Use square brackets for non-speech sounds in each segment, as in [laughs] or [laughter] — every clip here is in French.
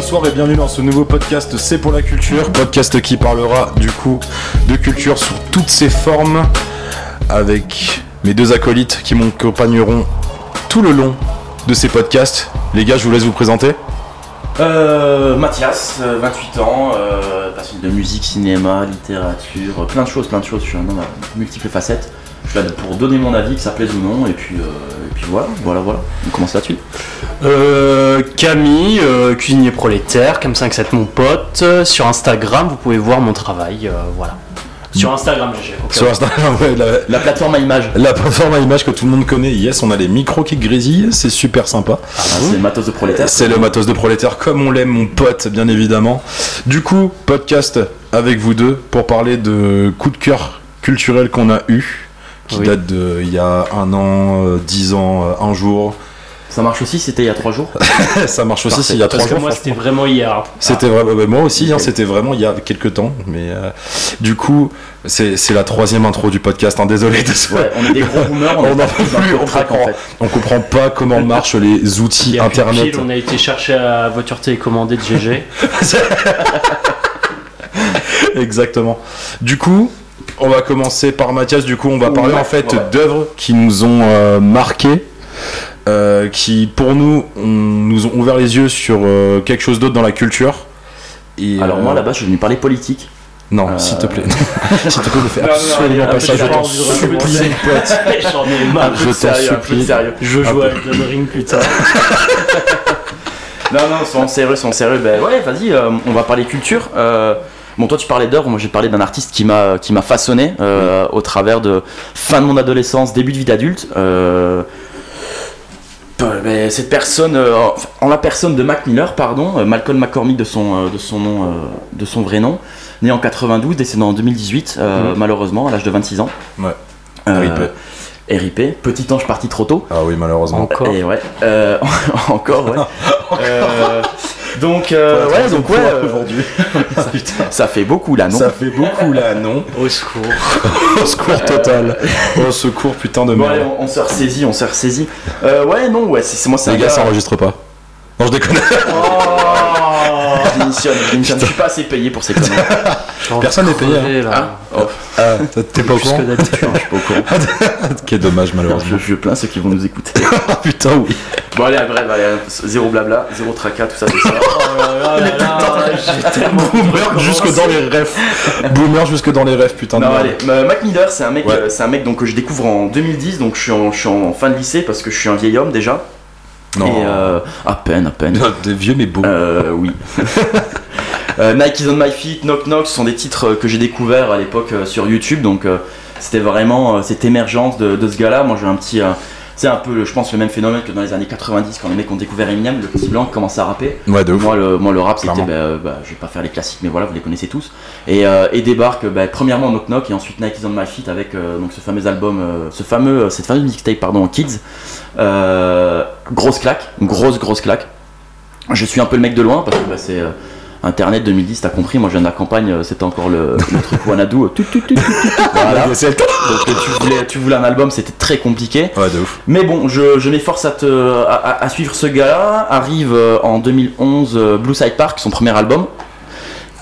bonsoir et bienvenue dans ce nouveau podcast C'est pour la culture, podcast qui parlera du coup de culture sous toutes ses formes avec mes deux acolytes qui m'accompagneront tout le long de ces podcasts. Les gars, je vous laisse vous présenter. Euh, Mathias, euh, 28 ans, euh, passionné de musique, cinéma, littérature, plein de choses, plein de choses. Je suis un homme à multiples facettes. Je suis là pour donner mon avis, que ça plaise ou non, et puis, euh, puis voilà, voilà, voilà. On commence là-dessus. Euh, Camille, euh, cuisinier prolétaire, Cam57 mon pote. Euh, Sur Instagram, vous pouvez voir mon travail. euh, voilà. Sur Instagram, GG. Sur. Instagram, ouais, la, La plateforme à images. la plateforme à image que tout le monde connaît. Yes, on a les micros qui grésillent, c'est super sympa. Ah, c'est le matos de prolétaire. C'est le matos de prolétaire comme on l'aime, mon pote, bien évidemment. Du coup, podcast avec vous deux pour parler de coup de cœur culturel qu'on a eu, qui Oui. date de il y a un an, euh, dix ans, euh, un jour. Ça marche aussi, c'était il y a 3 jours. [laughs] Ça marche aussi Parfait. s'il y a trois Parce que jours. moi, c'était vraiment hier. C'était vraiment, bah, moi aussi, hein, c'était vraiment il y a quelques temps. Mais euh, du coup, c'est c'est la troisième intro du podcast. hein, désolé de ce- Ouais, on est des gros boomers, on, [laughs] On plus, on track en comprend. fait. On comprend pas comment marchent les outils Il internet. pile, on a été chercher à la voiture télécommandée de GG. [laughs] Exactement. Du coup, on va commencer par Mathias. Du coup, on va parler Ouais, en fait ouais. d'œuvres qui nous ont euh, marqués, euh, qui pour nous ont- nous ont ouvert les yeux sur euh, quelque chose d'autre dans la culture. Et, Alors euh, moi là-bas, je suis venu parler politique. non, euh, s'il te plaît, [laughs] s'il te plaît, ne fais absolument pas ça. Je t'en supplie, pote. [laughs] J'en ai marre. Je t'en supplie. sérieux. Je joue à Elden Ring, putain. [laughs] Non, non, soyons sérieux, soyons sérieux. Ben ouais, vas-y, euh, on va parler culture. Euh, bon, toi, tu parlais d'œuvres, moi j'ai parlé d'un artiste qui m'a qui m'a façonné euh, au travers de fin de mon adolescence, début de vie d'adulte. Euh, cette personne, euh, en la personne de Mac Miller, pardon, euh, Malcolm McCormick de son, euh, de son nom, euh, de son vrai nom, né en 92, décédant en 2018, euh, Mhm. malheureusement, à l'âge de 26 ans. Ouais. Euh, RIP. RIP, petit ange parti trop tôt. Ah oui, malheureusement. Encore. Et ouais, euh, [laughs] encore, ouais. [laughs] Euh, donc, euh, ouais, donc, ouais, euh, aujourd'hui. [laughs] ça fait beaucoup là, non Ça fait beaucoup là, non Au secours. Au secours total. Au secours, putain de merde. allez, on, on s'est ressaisi, on s'est ressaisi. Euh, ouais, non, ouais, c'est c'est- moi, c'est Les gars, gars. ça enregistre pas. Non, je déconne. Je démissionne, je démissionne. Je suis pas assez payé pour ces conneries. [laughs] Personne n'est payé, là. Ah, oh, Ah, t'es pas au courant je suis pas au courant. [laughs] Quel dommage, Je, malheureusement. je plains ceux qui vont nous écouter. [laughs] Ah putain, oui. Bon, allez, bref, allez, zéro blabla, zéro tracas, tout ça, tout ça. Oh Boomer jusque dans les rêves. Boomer jusque dans les rêves, putain de Non, merde. allez, Mac Miller, c'est un mec, Ouais. euh, c'est un mec donc que je découvre en 2010, donc je suis en, je suis en fin de lycée parce que je suis un vieil homme déjà. Non. Et euh, à peine, à peine. [laughs] Des vieux mais beaux. Euh, oui. [laughs] Euh, Nike is on my feet, Knock Knock, ce sont des titres que j'ai découverts à l'époque sur YouTube, donc c'était vraiment cette émergence de, de ce gars-là. Moi j'ai un petit. C'est un peu, le- je pense, le même phénomène que dans les années 90 quand les mecs ont découvert Eminem, le petit blanc commençait à rapper. Ouais, de ouf. Moi le, moi, le rap, c'était, bah, bah, je vais pas faire les classiques, mais voilà, vous les connaissez tous. Et, euh, et débarque, bah, premièrement Knock Knock et ensuite Nike is on my feet avec euh, donc ce fameux album, euh, ce fameux, cette fameuse mixtape, pardon, Kids. Grosse claque, grosse, grosse claque. Je suis un peu le mec de loin parce que bah, c'est Internet 2010, t'as compris, moi je viens de la campagne, euh, c'était encore le, le truc Wanadu. tout, tout, tout, voilà. [laughs] Donc tu voulais, tu voulais un album, c'était très compliqué. Ouais, de ouf. Mais bon, je, je m'efforce à, te, à, à- à suivre ce gars-là. Arrive euh, en 2011 euh, Blue Side Park, son premier album,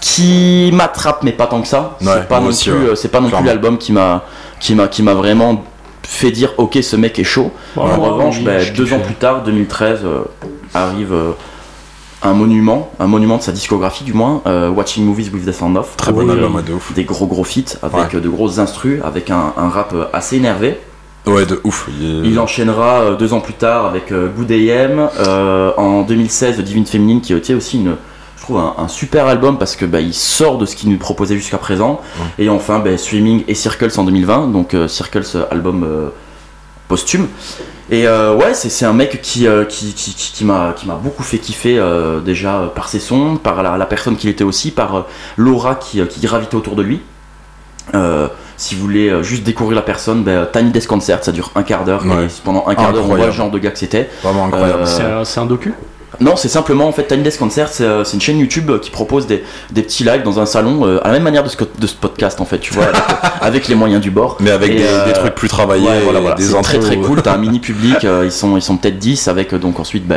qui m'attrape, mais pas tant que ça. Ouais, c'est pas, non aussi, plus, ouais. c'est pas non plus Clairement. l'album qui m'a, qui m'a, qui m'a vraiment fait dire ok, ce mec est chaud. en revanche, oui, bah, je deux ans plus tard, 2013, euh, arrive euh, un monument, un monument de sa discographie du moins, euh, Watching Movies with the Sound Off. Très bon album, euh, de ouf. Des gros gros feats avec Ouais. euh, de grosses instrus, avec un, un rap assez énervé. Ouais, de ouf. Il est- Il enchaînera deux ans plus tard avec Good AM, euh, en 2016 Divine Féminine qui était aussi une, je trouve un, un super album parce que bah, il sort de ce qu'il nous proposait jusqu'à présent. Et enfin bah, Swimming et Circles en 2020, donc euh, Circles album posthume. Et euh, ouais, c'est c'est un mec qui, euh, qui, qui, qui- qui m'a qui m'a beaucoup fait kiffer euh, déjà euh, par ses sons, par la, la personne qu'il était aussi, par euh, l'aura qui, euh, qui gravitait autour de lui. Euh, si vous voulez euh, juste découvrir la personne, ben, Tiny Desk Concert, ça dure un quart d'heure. Ouais. Et pendant un quart d'heure, on voit le genre de gars que c'était. Vraiment incroyable. Euh, C'est un- C'est un docu? Non, c'est simplement en fait Tiny Desk Concert, c'est euh, c'est une chaîne YouTube euh, qui propose des, des petits lives dans un salon euh, à la même manière de ce, de ce podcast en fait, tu vois, avec, [laughs] avec les moyens du bord. Mais avec des, euh, des trucs plus travaillés, Ouais, voilà, voilà. des C'est très très cool. [laughs] T'as un mini public, ils sont, ils sont peut-être 10 avec donc ensuite bah,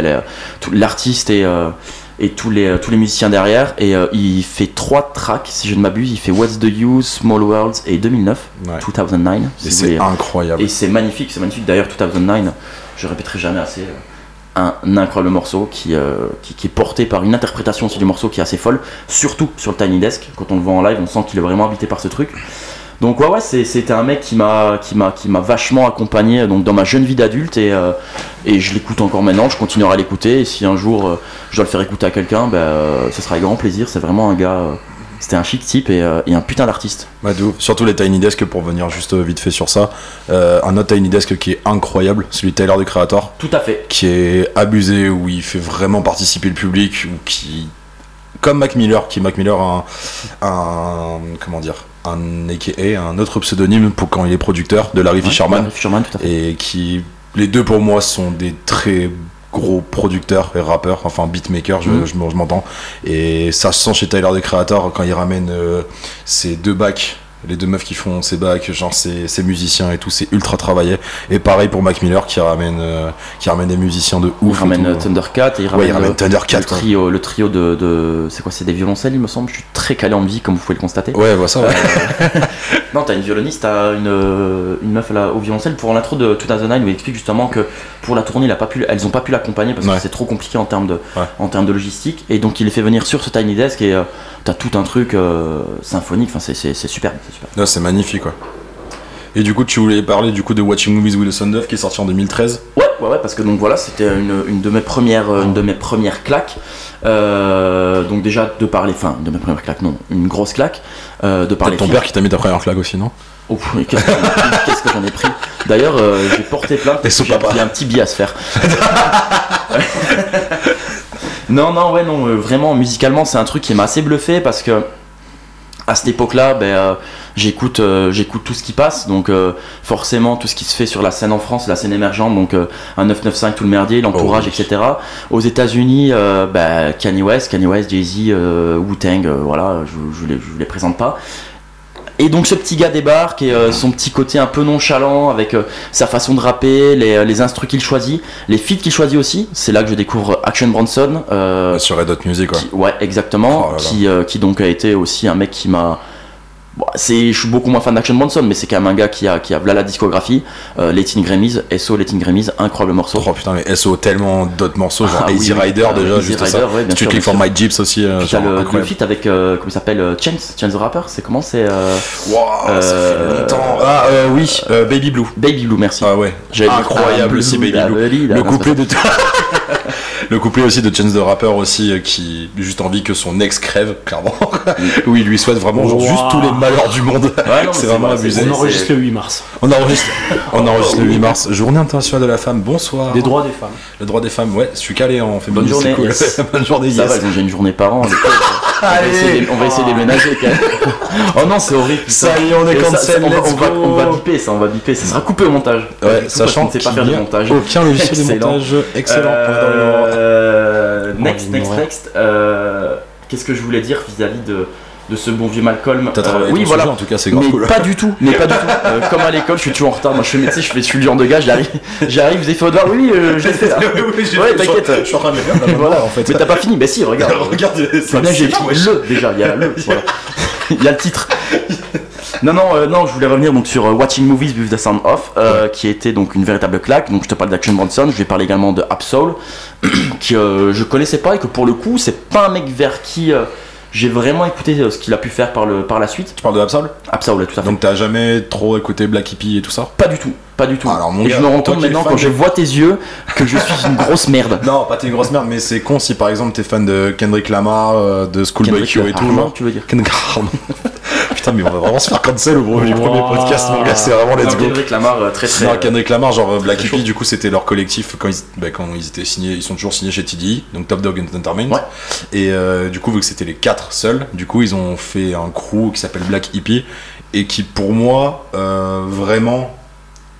l'artiste et, et tous, les, tous les musiciens derrière. Et euh, il fait trois tracks, si je ne m'abuse. Il fait What's the Use, Small Worlds et 2009, Ouais. 2009. si Et vous c'est incroyable. Et c'est magnifique, c'est magnifique. D'ailleurs, 2009, je répéterai jamais assez. Euh, Un incroyable morceau qui, euh, qui, qui est porté par une interprétation aussi du morceau qui est assez folle, surtout sur le Tiny Desk. Quand on le voit en live, on sent qu'il est vraiment habité par ce truc. Donc ouais ouais c'était un mec qui m'a qui m'a qui m'a vachement accompagné donc dans ma jeune vie d'adulte et euh, et je l'écoute encore maintenant je continuerai à l'écouter et si un jour euh, je dois le faire écouter à quelqu'un ben euh, ce sera avec grand plaisir c'est vraiment un gars euh, c'était un chic type et, euh, et un putain d'artiste de ouf. Surtout les Tiny Desk, pour venir juste euh, vite fait sur ça. Euh, un autre Tiny Desk qui est incroyable, celui de Tyler the Creator, tout à fait qui est abusé, où il fait vraiment participer le public, ou qui. Comme Mac Miller, qui Mac Miller, un. un comment dire Un AKA, un autre pseudonyme pour quand il est producteur de Larry Fisherman. Fisherman tout à fait et qui les deux pour moi sont des très gros producteurs et rappeurs enfin beatmakers je, Mhm. je je m'entends et ça se sent chez Tyler the Creator quand il ramène euh, ces deux bacs les deux meufs qui font ces bacs genre ces, ces musiciens et tout c'est ultra travaillé et pareil pour Mac Miller qui ramène euh, qui ramène des musiciens de il ouf et ramène tout. euh, Thundercat et il ouais ramène, il ramène euh, Thundercat le quoi. trio, le trio de, de- c'est quoi, c'est des violoncelles, il me semble. Je suis très calé en musique, comme vous pouvez le constater. ouais voilà ça ouais. [laughs] Non, t'as une violoniste, t'as une, euh, une meuf là, au violoncelle pour l'intro de 2009 où il explique justement que pour la tournée, il a pas pu, elles ont pas pu l'accompagner parce Ouais. que c'est trop compliqué en termes de, en termes de logistique. Et donc il les fait venir sur ce Tiny Desk et euh, t'as tout un truc euh, symphonique. Enfin, c'est, c'est, c'est super, c'est magnifique quoi et du coup tu voulais parler du coup de Watching Movies with the Sound of qui est sorti en 2013 Ouais, ouais, ouais, parce que donc voilà, c'était une, une de mes premières, euh, une de mes premières claques. Euh, donc déjà de parler, enfin, de mes premières claques, non, une grosse claque. Euh, de parler ton films. père qui t'a mis ta première claque aussi non Oh, qu'est-ce que j'en ai pris, [laughs] qu'est-ce que j'en ai pris D'ailleurs, euh, j'ai porté plainte parce que j'ai il y a un petit billet à se faire. [laughs] non, non, ouais, non, vraiment, musicalement, c'est un truc qui m'a assez bluffé parce que à cette époque-là, ben, euh, j'écoute, euh, j'écoute tout ce qui passe, donc euh, forcément tout ce qui se fait sur la scène en France, la scène émergente, donc un 995, tout le merdier, l'entourage, Oh oui. etc. Aux États-Unis, ben, Kanye West, Kanye West, Jay-Z, Wu-Tang, euh, voilà, je, je, les, je les présente pas. Et donc ce petit gars débarque et euh, son petit côté un peu nonchalant avec euh, sa façon de rapper, les, euh, les instrus qu'il choisit, les feats qu'il choisit aussi. C'est là que je découvre Action Bronson. euh, sur Red Hot Music qui- ouais, exactement. Oh là là. Qui, euh, qui donc a été aussi un mec qui m'a. Bon, c'est, je suis beaucoup moins fan d'Action Bronson, mais c'est quand même un gars qui a, qui a voilà la discographie. Euh, Latin Grammys, SO Latin Grammys, incroyable morceau. Oh putain, mais SO tellement d'autres morceaux, genre Ah oui, Easy oui. Rider Ah, déjà, Easy juste Rider, ça. ouais, bien sûr, Strictly bien for. My Jeeps aussi, euh, genre le, le feat avec, euh, comment il s'appelle euh, Chance, Chance the Rapper, c'est comment c'est euh, Wow, ça fait longtemps. Ah euh, oui, euh, Baby Blue. Baby Blue, merci. Ah ouais, dit, incroyable ah, aussi Baby Blue. Là, Le couplet de le couplet aussi de Chance the Rapper aussi euh, qui juste envie que son ex crève clairement [laughs] où il lui souhaite vraiment genre, Wow. juste tous les malheurs du monde Ouais, c'est vraiment vrai, abusé On enregistre le 8 mars. on enregistre on enregistre le 8 mars journée internationale de la femme bonsoir Des droits des femmes. le droit des femmes ouais je suis calé en féministe Bonne journée, cool. yes. [laughs] bonne journée Ça yes. va, déjà une journée par an. On, va Allez. essayer, de- on va essayer de les ménager quand même. oh non, c'est horrible. putain. Ça y est, on est Et ça- on, va, on, va, go. on va biper ça, on va biper. Ça sera coupé au montage. ouais parce qu'on sachant ne sait pas faire de montage. aucun logiciel de montage excellent. Euh, next, Oh, next, next. Euh, Qu'est-ce que je voulais dire vis-à-vis de, de ce bon vieux Malcolm T'as Euh, travaillé Oui, ton voilà. sujet, en tout cas c'est grave mais cool pas du tout, mais pas du tout. [laughs] Euh, comme à l'école, je suis toujours en retard. Moi, je fais médecin, je fais, le genre de gars, j'arrive, j'arrive, vous avez fait votre devoir. Oui, oui, euh, je l'ai fait. là. [laughs] Ouais, t'inquiète. je suis en train de le faire là, [laughs] Voilà. en fait Mais t'as pas fini, bah si, regarde. regarde vois bien j'ai le déjà, il y a le, voilà. il y a le titre. Non, non, euh, non, je voulais revenir donc sur euh, Watching Movies with the Sound Off, euh, qui était donc une véritable claque. Donc je te parle d'Action Bronson, je vais parler également de Absol, [clears throat] qui euh, je connaissais pas et que pour le coup, c'est pas un mec vers qui euh, j'ai vraiment écouté euh, ce qu'il a pu faire par, le, par la suite. tu parles de Absol? Absol, tout à fait. donc t'as jamais trop écouté Black Hippie et tout ça? Pas du tout, pas du tout. Alors, mon et gars, je me rends compte maintenant quand je vois tes yeux que je suis une grosse merde. [laughs] Non, pas t'es une grosse merde, mais c'est con si par exemple t'es fan de Kendrick Lamar, euh, de Schoolboy Q et tout. Lamar, genre. tu veux dire Kendrick [laughs] Lamar. Putain, mais on va vraiment se faire cancel au premier, Wow. premier podcast, mon gars, c'est vraiment let's Non, go. Kendrick Lamar, euh, très très. Non, euh, Kendrick Lamar, genre Black Hippie, du coup, c'était leur collectif quand ils, bah, quand ils étaient signés, ils sont toujours signés chez TDI, donc Top Dog Entertainment. Ouais. Et euh, du coup, vu que c'était les quatre seuls, du coup, ils ont fait un crew qui s'appelle Black Hippie et qui, pour moi, euh, vraiment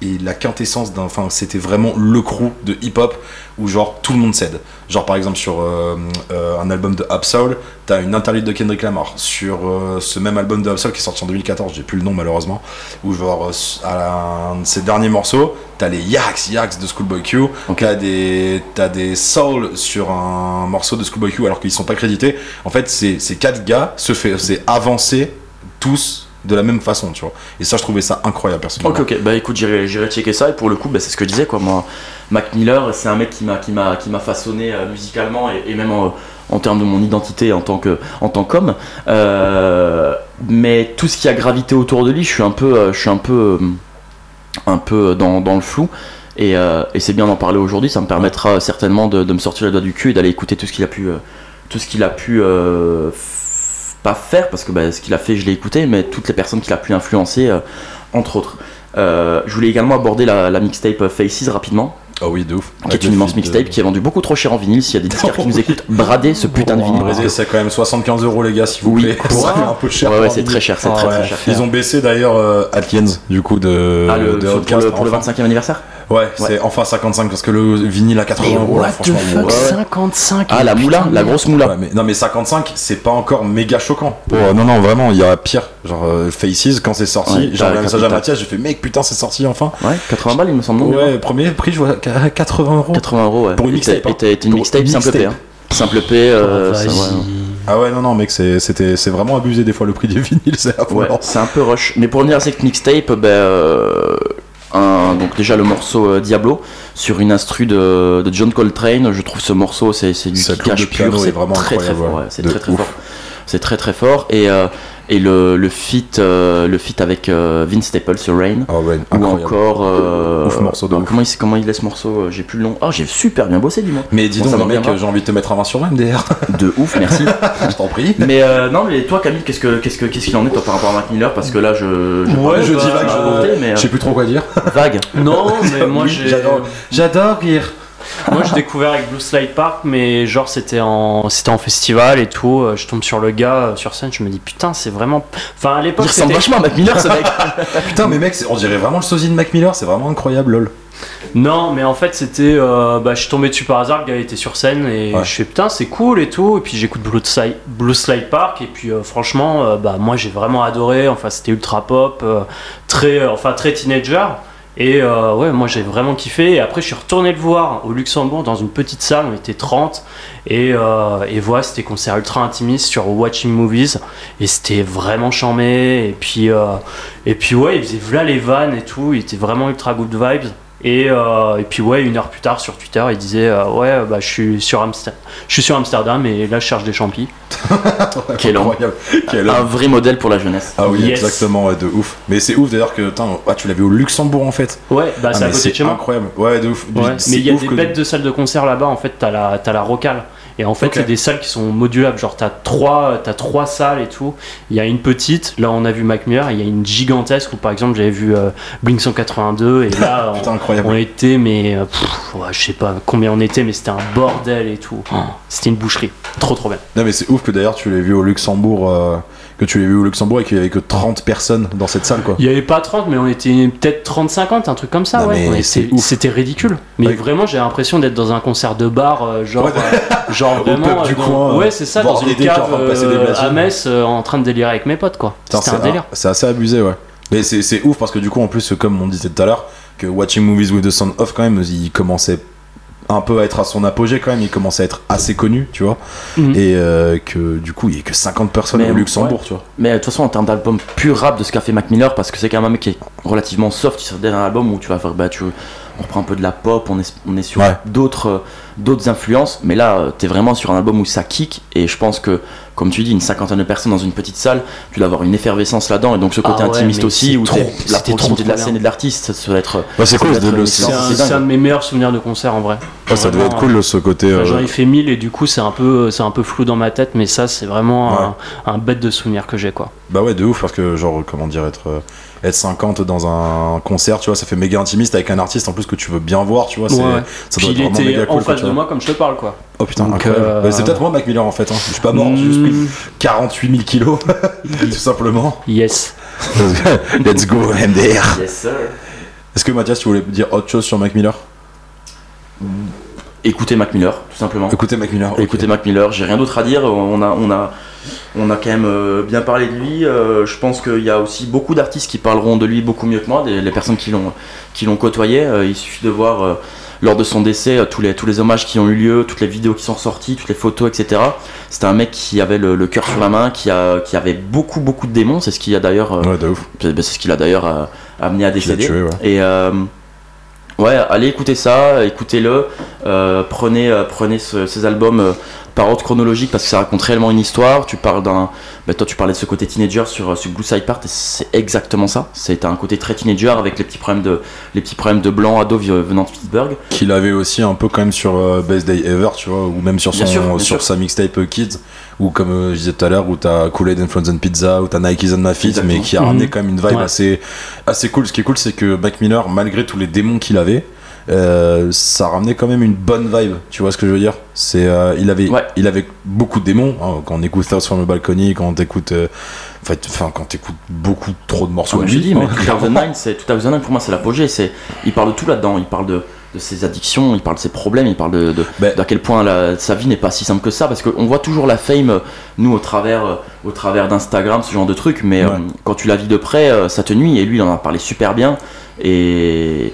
et la quintessence d'un. Enfin, c'était vraiment le crew de hip-hop où genre tout le monde cède. Genre par exemple sur euh, euh, un album de Absol, t'as une interlude de Kendrick Lamar. Sur euh, ce même album de Absol qui est sorti en 2014, j'ai plus le nom malheureusement, où genre à la- un de ses derniers morceaux, t'as les Yaks Yaks de Schoolboy Q, Ok. t'as des t'as des Soul sur un morceau de Schoolboy Q alors qu'ils sont pas crédités. En fait, ces ces quatre gars se fait c'est avancer tous de la même façon, tu vois. Et ça, je trouvais ça incroyable personnellement. Ok, ok, bah écoute, j'irai j'irai checker ça. Et pour le coup, bah, c'est ce que je disais, quoi. Moi, Mac Miller, c'est un mec qui m'a qui m'a qui m'a façonné euh, musicalement et, même en, en termes de mon identité en tant que en tant qu'homme. Euh, mais tout ce qui a gravité autour de lui, je suis un peu euh, je suis un peu un peu dans, dans le flou. Et, et c'est bien d'en parler aujourd'hui. Ça me permettra certainement de, me sortir les doigts du cul et d'aller écouter tout ce qu'il a pu tout ce qu'il a pu euh, f- pas faire parce que bah, ce qu'il a fait, je l'ai écouté, mais toutes les personnes qu'il a pu influencer, euh, entre autres. Euh, je voulais également aborder la, la mixtape Faces rapidement, Ah oui, de ouf. qui est une le immense de- mixtape qui est vendue beaucoup trop cher en vinyle. S'il y a des disquaires qui nous [laughs] écoutent, bradez ce putain de vinyle. que- c'est quand même 75 euros, les gars, s'il vous Oui. plaît. Pour [laughs] Ça un- fait un peu cher. Ouais, pour ouais, un c'est très cher, c'est Ah très ouais. très cher. Ils ont baissé d'ailleurs euh, Atkins, du coup, de, Ah, le, de pour, le, pour le enfin. 25e anniversaire? Ouais, c'est enfin 55 parce que le vinyle à 80 euros, là, franchement. ouais, ouais. 55 Ah, la moula, la grosse moula. Ouais, mais, non mais 55 c'est pas encore méga choquant. Oh, non non vraiment il y a pire genre euh, Faces quand c'est sorti Ouais, j'ai un message à Mathias j'ai fait mec putain c'est sorti enfin. Ouais, 80 balles, il me semble. non, Ouais premier prix je vois qu'à 80 euros. 80 euros, ouais. Pour une mixtape, hein. Et t'as été une mixtape simple P. hein. Simple P, euh, ça, Vas-y. ouais. Ah ouais non non mec c'est c'était c'est vraiment abusé des fois le prix des [laughs] vinyles c'est Ouais, c'est un peu rush. Mais pour revenir à cette mixtape, ben, euh, un- donc déjà le morceau euh, Diablo sur une instru de, de John Coltrane, je trouve ce morceau c'est c'est du kickage pur, est c'est vraiment très très fort, ouais. c'est très très ouf. fort. C'est très très fort et, euh, et le, le feat euh, le feat avec euh, Vince Staples sur Rain Ah ouais ou encore euh, Ouf morceau de ouf. comment il comment il laisse ce morceau j'ai plus le nom oh j'ai super bien bossé dis-moi Mais dis donc mec j'ai envie de te mettre un 20 sur 20 MDR. [laughs] de ouf merci je t'en prie. mais euh, non mais toi Camille qu'est-ce que qu'est-ce que qu'est-ce qu'il en est toi par rapport à Mac Miller? Parce que là je je, Ouais, je dis vague je- je, mais, euh, je sais plus trop quoi dire. vague Non, mais [laughs] moi j'adore. J'adore rire. [laughs] Moi j'ai découvert avec Blue Slide Park, mais genre c'était en c'était en festival et tout. euh, Je tombe sur le gars euh, sur scène, je me dis putain c'est vraiment. Enfin à il l'époque ressemble c'était. vachement à Mac Miller ce mec [laughs] Putain mais mec on dirait vraiment le sosie de Mac Miller c'est vraiment incroyable lol. Non, mais en fait c'était. euh, bah, je suis tombé dessus par hasard, le gars était sur scène et Ouais. je fais putain c'est cool et tout. Et puis j'écoute Blue Slide, Blue Slide Park et puis euh, franchement euh, bah moi j'ai vraiment adoré. Enfin c'était ultra pop, euh, très euh, enfin très teenager. Et euh, ouais, moi j'ai vraiment kiffé. Et après, je suis retourné le voir au Luxembourg dans une petite salle, on était 30. Et, euh, et voilà, c'était concert ultra intimiste sur Watching Movies. Et c'était vraiment charmé. Et puis, euh, et puis ouais, il faisait v'là les vannes et tout. Il était vraiment ultra good vibes. Et, euh, et puis ouais, une heure plus tard sur Twitter, il disait euh, ouais, bah je suis sur Amsterdam, je suis sur Amsterdam et là je cherche des champis. [laughs] Quel homme. incroyable. Quel un homme. vrai modèle pour la jeunesse Ah oui, Yes. exactement, de ouf. Mais c'est ouf d'ailleurs que ah, tu l'avais au Luxembourg en fait. Ouais, bah Ah, c'est à côté de chez moi. incroyable. Ouais, de ouf. Ouais, mais il y a des que- bêtes de salles de concert là-bas. En fait, t'as la, t'as la rocale. Et en fait, Ok. c'est des salles qui sont modulables. Genre, t'as trois, t'as trois salles et tout. Il y a une petite. Là, on a vu Mac Miller. Il y a une gigantesque où, par exemple, j'avais vu euh, Blink 182. Et là, [laughs] Putain, on, était, mais euh, pff, ouais, je sais pas combien on était, mais c'était un bordel et tout. Oh, c'était une boucherie. Trop, trop bien. Non, mais c'est ouf que d'ailleurs tu l'aies vu au Luxembourg, euh, que tu l'aies vu au Luxembourg et qu'il y avait que 30 personnes dans cette salle quoi. Il y avait pas 30, mais on était peut-être 30-50, un truc comme ça. Non, ouais. C'était ridicule. Mais Ouais. vraiment, j'ai l'impression d'être dans un concert de bar, euh, genre, Ouais, euh, genre Au vraiment. pub du dans- coin, ouais, c'est ça, dans une cave des euh, à Metz, euh, en train de délirer avec mes potes, quoi. C'était un délire. C'est assez abusé, ouais. Mais c'est ouf parce que du coup, en plus, comme on disait tout à l'heure, que Watching Movies with the Sound Off, quand même, il commençait un peu à être à son apogée quand même, il commençait à être assez connu, tu vois. Mhm. Et euh, que du coup, il y a que 50 personnes Mais au Luxembourg, tu vois. Mais de toute façon, en termes d'album pur rap de ce qu'a fait Mac Miller, parce que c'est quand même un mec qui est relativement soft sur un album où tu vas faire, bah, tu, on reprend un peu de la pop, on est, on est sur Ouais. d'autres, euh, d'autres influences, mais là, euh, t'es vraiment sur un album où ça kick, et je pense que, comme tu dis, une cinquantaine de personnes dans une petite salle, tu dois avoir une effervescence là-dedans, et donc ce côté Ah ouais, intimiste aussi, c'est où trop- la proximité de la scène et de l'artiste, ça doit être. Ouais, c'est cool, doit C'est c'est- un, c'est c'est un dingue. de mes meilleurs souvenirs de concert en vrai. Ouais, ça devait Vraiment, être cool ce côté. J'en euh, ai fait 1000 et du coup c'est un peu c'est un peu flou dans ma tête mais ça c'est vraiment Ouais. un, un bête de souvenir que j'ai quoi. Bah ouais, de ouf, parce que genre, comment dire, être, être 50 dans un concert, tu vois, ça fait méga intimiste avec un artiste en plus que tu veux bien voir, tu vois, c'est, Ouais, ouais. ça Puis doit il être vraiment méga cool. en face de moi comme je te parle quoi. Oh putain, Donc, incroyable. euh, Bah, c'est peut-être moi, Mac Miller, en fait. Hein. Je suis pas mort, j'ai juste pris Mm, 48 000 kilos, [laughs] tout simplement. Yes. [laughs] Let's go, MDR. Yes, sir. Est-ce que Mathias, tu voulais dire autre chose sur Mac Miller Écoutez Mac Miller, tout simplement. Écoutez Mac Miller. Écoutez Mac Miller, j'ai rien d'autre à dire. On a, on a, on a quand même euh, bien parlé de lui. Euh, je pense qu'il y a aussi beaucoup d'artistes qui parleront de lui beaucoup mieux que moi, des, les personnes qui l'ont, qui l'ont côtoyé. Euh, il suffit de voir lors de son décès tous les, tous les hommages qui ont eu lieu, toutes les vidéos qui sont sorties, toutes les photos, etc. C'était un mec qui avait le, le cœur sur la main, qui, a, qui avait beaucoup, beaucoup de démons. C'est ce qui a d'ailleurs, Ouais, c'est ce qui l'a d'ailleurs amené à décéder. tué, ouais. Et euh, ouais, allez écouter ça, écoutez-le, euh, prenez, euh, ces albums euh, par ordre chronologique parce que ça raconte réellement une histoire. Tu parles d'un, bah, toi tu parlais de ce côté teenager sur, euh, sur Blue Side Part et c'est exactement ça. C'est un côté très teenager avec les petits problèmes de, les petits problèmes de blanc ado venant de Pittsburgh. Qu'il avait aussi un peu quand même sur euh, Best Day Ever, tu vois, ou même sur, son, Bien sûr, bien sur sûr. sa mixtape euh, Kids, ou comme euh, je disais tout à l'heure, où t'as Kool-Aid and Frozen Pizza, ou t'as Nike's Feet, Exactement. mais qui a Mhm. ramené quand même une vibe Ouais. assez, assez cool. Ce qui est cool, c'est que Mac Miller, malgré tous les démons qu'il avait, euh, ça ramenait quand même une bonne vibe, tu vois ce que je veux dire? C'est, euh, il avait, Ouais. il avait beaucoup de démons. hein, quand on écoute Thoughts from a Balcony, quand on écoute, euh, enfin, quand t'écoutes beaucoup trop de morceaux, à je dis, mais [laughs] hein, 2009, c'est 2009 pour moi c'est l'apogée. C'est, il parle de tout là-dedans. Il parle de, de ses addictions, il parle de ses problèmes, il parle de, de, Ben- d'à quel point la- sa vie n'est pas si simple que ça. Parce qu'on voit toujours la fame, nous, au travers, au travers d'Instagram, ce genre de trucs. Mais Ouais. euh, quand tu la vis de près, ça te nuit. Et lui, il en a parlé super bien. Et.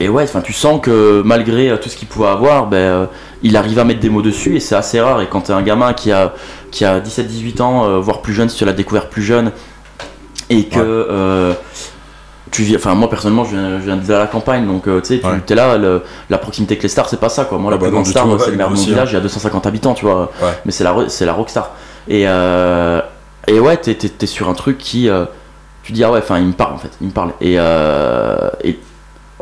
Et ouais, enfin, tu sens que malgré euh, tout ce qu'il pouvait avoir, ben, euh, il arrive à mettre des mots dessus et c'est assez rare. Et quand t'es un gamin qui a, qui a 17-18 ans, euh, voire plus jeune, si tu l'as découvert plus jeune, et que Ouais. euh, tu vis, enfin moi personnellement je viens, je viens de la campagne donc tu sais tu es là le- la proximité avec les stars c'est pas ça quoi moi Ah la bah plus grande star c'est le maire de mon village il y a 250 habitants tu vois Ouais. mais c'est la c'est la rockstar et et ouais t'es, t'es- t'es sur un truc qui tu dis ah ouais enfin il me parle en fait il me parle et, et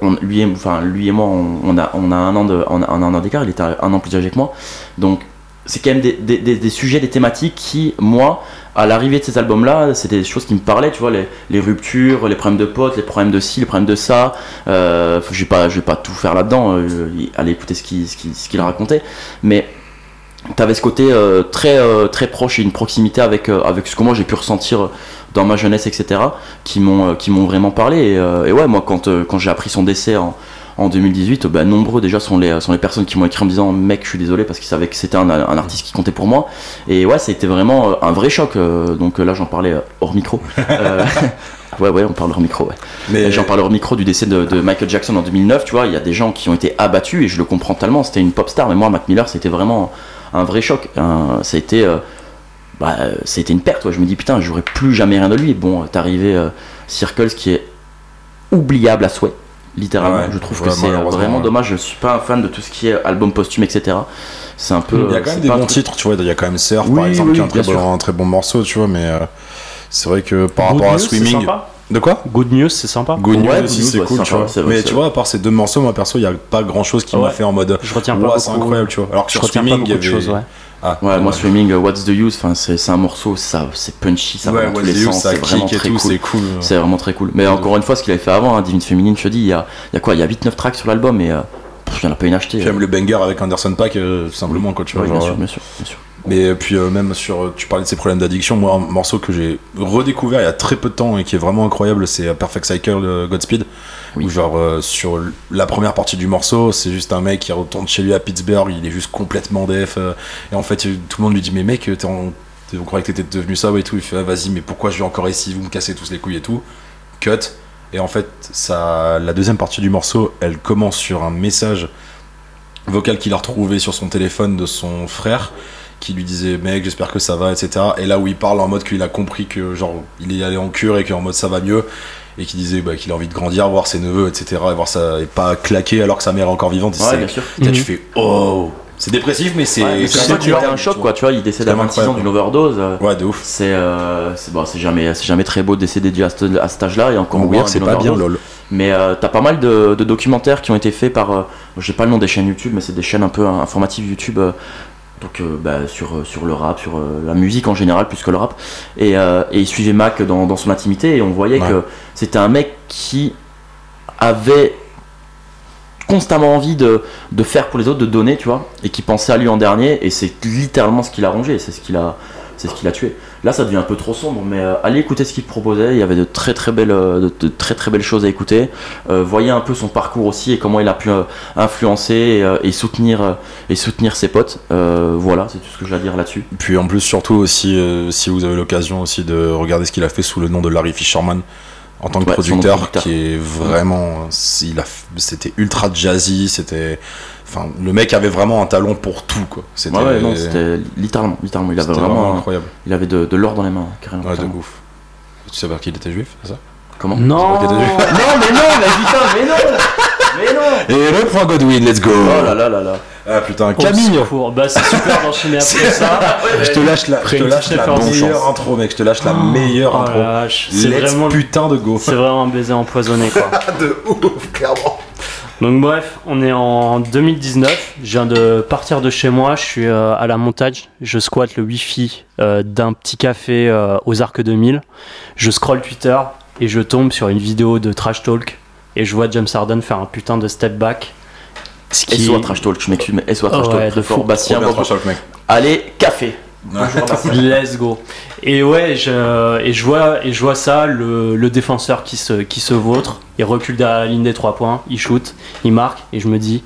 lui et moi on, a un an d'écart il était un an plus âgé que moi donc c'est quand même des, sujets, des thématiques qui, moi, à l'arrivée de ces albums-là, c'était des choses qui me parlaient, tu vois, les, ruptures, les problèmes de potes, les problèmes de ci, les problèmes de ça. Euh, je vais pas, je vais pas tout faire là-dedans. euh, allez écouter ce qu'il ce ce racontait, mais t'avais ce côté euh, très proche et une proximité avec ce que moi j'ai pu ressentir dans ma jeunesse, etc. qui m'ont euh, qui m'ont vraiment parlé. Et, euh, et ouais, moi, quand euh, quand j'ai appris son décès en en 2018, bah, nombreux déjà sont les, sont les personnes qui m'ont écrit en me disant mec je suis désolé parce qu'ils savaient que c'était un, un artiste qui comptait pour moi et ouais c'était vraiment un vrai choc donc là j'en parlais hors micro [laughs] Euh, [laughs] ouais ouais on parle hors micro ouais mais j'en parle hors micro du décès de, de Michael Jackson en 2009 tu vois il y a des gens qui ont été abattus et je le comprends tellement c'était une pop star mais moi Mac Miller c'était vraiment un vrai choc un- ça a été euh, bah, euh, ça a été une perte ouais. je me dis putain j'aurais plus jamais rien de lui bon t'es arrivé euh, Circles qui est oubliable à souhait littéralement Ouais, je trouve ouais, que c'est euh, vraiment ouais. dommage je suis pas un fan de tout ce qui est album posthume etc c'est un peu Il y a euh, quand même c'est des bons truc- titres, tu vois. Il y a quand même Surf, Oui, par exemple, oui, qui est un très, bon, un très bon morceau, tu vois. Mais euh, c'est vrai que par Good rapport à News, Swimming. sympa. De quoi? Good News, c'est sympa. Good News aussi, c'est cool, tu vois. Mais tu vois, à part ces deux morceaux, moi perso, il n'y a pas grand chose qui m'a fait en mode. Je retiens pas c'est beaucoup. incroyable, tu vois. Alors que Je sur Swimming, il y beaucoup de avait. Ouais. Ah, Ouais, moi Swimming, euh, What's the Use, enfin, c'est un morceau, ça, c'est punchy, ça va ouais, dans tous les sens, c'est vraiment très tout, cool. c'est cool. C'est vraiment très cool. Mais encore une fois, ce qu'il avait fait avant, hein, Divine Féminine, je te dis, il y a, y a quoi Il y a 8-9 tracks sur l'album et euh, pff, il n'y en a pas une achetée. Puis même le banger avec Anderson Pack, euh, simplement, quoi, tu vois. Bien genre, sûr, bien sûr, bien sûr. Mais puis euh, même sur, euh, tu parlais de ces problèmes d'addiction, moi un morceau que j'ai redécouvert il y a très peu de temps et qui est vraiment incroyable, c'est euh, Perfect Cycle euh, Godspeed. Oui. Où genre euh, sur la première partie du morceau, c'est juste un mec qui retourne chez lui à Pittsburgh, il est juste complètement def. euh, et en fait tout le monde lui dit mais mec, t'es en- t'es- on croyait que t'étais devenu ça et tout. Il fait ah, vas-y mais pourquoi je suis encore ici, vous me cassez tous les couilles et tout. Cut. Et en fait ça, la deuxième partie du morceau, elle commence sur un message vocal qu'il a retrouvé sur son téléphone de son frère qui lui disait mec j'espère que ça va etc et là où il parle en mode qu'il a compris que genre il est allé en cure et qu'en mode ça va mieux et qui disait bah, qu'il a envie de grandir voir ses neveux etc et voir ça et pas claquer alors que sa mère est encore vivante et Ouais, c'est- bien sûr. là, tu Mhm. fais oh c'est dépressif mais c'est Ouais, un choc, tu quoi, tu vois, il décède à 26 ans d'une overdose. euh, ouais de ouf C'est euh, c'est bon, c'est jamais, c'est jamais très beau de décéder déjà à ce, à cet âge-là et encore en moins c'est pas bien lol Mais euh, t'as pas mal de, de documentaires qui ont été faits par. euh, J'ai pas le nom des chaînes YouTube, mais c'est des chaînes un peu hein, informatives YouTube. Donc euh, bah, sur, euh, sur le rap, sur euh, la musique en général, plus que le rap. Et, euh, et il suivait Mac dans, dans son intimité et on voyait Ouais. que c'était un mec qui avait constamment envie de, de faire pour les autres, de donner, tu vois, et qui pensait à lui en dernier, et c'est littéralement ce qu'il a rongé, c'est ce qu'il a, c'est ce qu'il a tué. Là, ça devient un peu trop sombre, mais euh, allez écouter ce qu'il proposait. Il y avait de très très belles, euh, de, de très très belles choses à écouter. Euh, voyez un peu son parcours aussi et comment il a pu euh, influencer et, et soutenir et soutenir ses potes. Voilà, c'est tout ce que j'ai à dire là-dessus. Puis en plus, surtout aussi, si vous avez l'occasion aussi de regarder ce qu'il a fait sous le nom de Larry Fisherman en tant que Ouais, producteur, producteur. qui est vraiment, il a, c'était ultra jazzy, c'était, enfin, le mec avait vraiment un talent pour tout quoi. C'était, Ouais, ouais, non, c'était littéralement, littéralement, il avait vraiment, incroyable. il avait de, de l'or dans les mains, carrément. Ouais, de ouf. Tu pas qu'il était juif, c'est ça? Comment? Non. Non, mais non, mais putain, mais non, mais non. Et le point Godwin, let's go. Oh là là là là. Ah putain, Camille. secours. Bah, c'est super d'enchaîner après ça. Je te lâche la, je te lâche la meilleure chance. intro, mec. Je te lâche la meilleure Oh intro. Let's vraiment, putain de go. c'est vraiment un baiser empoisonné quoi. [laughs] de ouf, clairement. Donc bref, on est en 2019. Je viens de partir de chez moi. Je suis euh, à la montage. Je squatte le wifi euh, d'un petit café euh, aux Arcs 2000. Je scroll Twitter et je tombe sur une vidéo de Trash Talk et je vois James Harden faire un putain de step back. Ce qui trash talk, je m'excuse, mais soit trash Ouais, talk, de très fou. fort. Bastien, Trop bien, bravo. trash talk, mec. allez, café. [laughs] Let's go. Et ouais, je, et je vois, et je vois ça, le, le défenseur qui se, qui se vautre, il recule derrière la ligne des trois points, il shoot, il marque, et je me dis,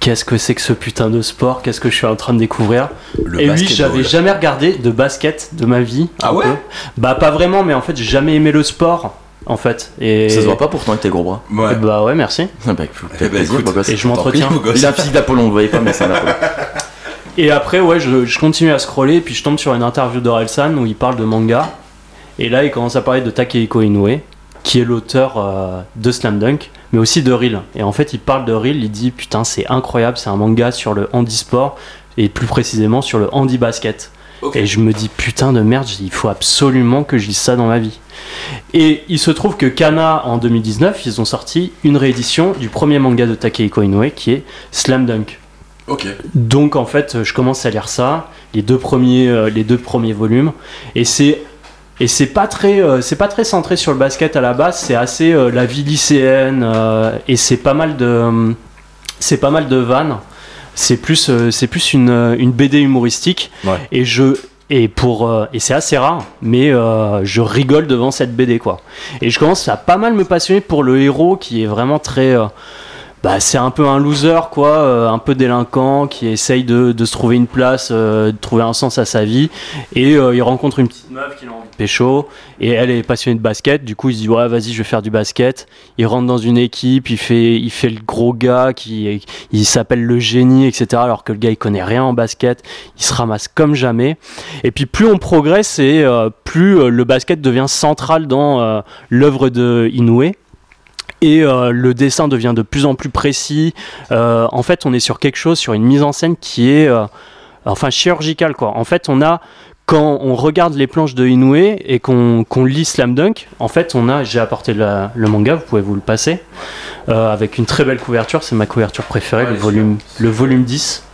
qu'est-ce que c'est que ce putain de sport Qu'est-ce que je suis en train de découvrir Le Et oui, basketball. j'avais jamais regardé de basket de ma vie. Ah ouais peu. Bah pas vraiment, mais en fait, j'ai jamais aimé le sport, en fait. Et Ça se voit pas pourtant avec tes gros bras. Ouais. Et Bah ouais, merci. Ah [laughs] bah, écoute, Eh ben, écoute. Et je m'entretiens. prie, beau gosse. Il a un physique d'Apollon, vous le voyez pas, mais c'est un Apollon. Et après, ouais, je, je continue à scroller, puis je tombe sur une interview d'Orelsan où il parle de manga. Et là, il commence à parler de Takehiko Inoue, qui est l'auteur euh, de Slam Dunk, mais aussi de Reel. Et en fait, il parle de Reel, il dit Putain, c'est incroyable, c'est un manga sur le handisport, et plus précisément sur le handi-basket. Et je me dis Putain de merde, il faut absolument que je lise ça dans ma vie. Et il se trouve que Kana, en 2019, ils ont sorti une réédition du premier manga de Takehiko Inoue, qui est Slam Dunk. Donc en fait, je commence à lire ça, les deux premiers, euh, les deux premiers volumes, et c'est et c'est pas très, euh, c'est pas très centré sur le basket à la base. C'est assez euh, la vie lycéenne et c'est pas mal de, c'est pas mal de vannes. C'est plus, c'est plus une, une BD humoristique. Ouais. Et je et pour et c'est assez rare, mais je rigole devant cette BD quoi. Et je commence à pas mal me passionner pour le héros qui est vraiment très bah, c'est un peu un loser, quoi, euh, un peu délinquant, qui essaye de, de se trouver une place, euh, de trouver un sens à sa vie. Et euh, il rencontre une petite meuf qui a envie de pécho, et elle est passionnée de basket. Du coup, il se dit, ouais, vas-y, je vais faire du basket. Il rentre dans une équipe, il fait, il fait le gros gars, qui, il s'appelle le génie, etc. Alors que le gars, il connaît rien en basket. Il se ramasse comme jamais. Et puis, plus on progresse, et euh, plus euh, le basket devient central dans euh, l'œuvre de Inoue et euh, le dessin devient de plus en plus précis. Euh, en fait, on est sur quelque chose, sur une mise en scène qui est, euh, enfin, chirurgicale quoi. En fait, on a quand on regarde les planches de Inoue et qu'on lit Slam Dunk, en fait, on a, j'ai apporté la- le manga, vous pouvez vous le passer, avec une très belle couverture, c'est ma couverture préférée, Ouais, le, volume, le volume 10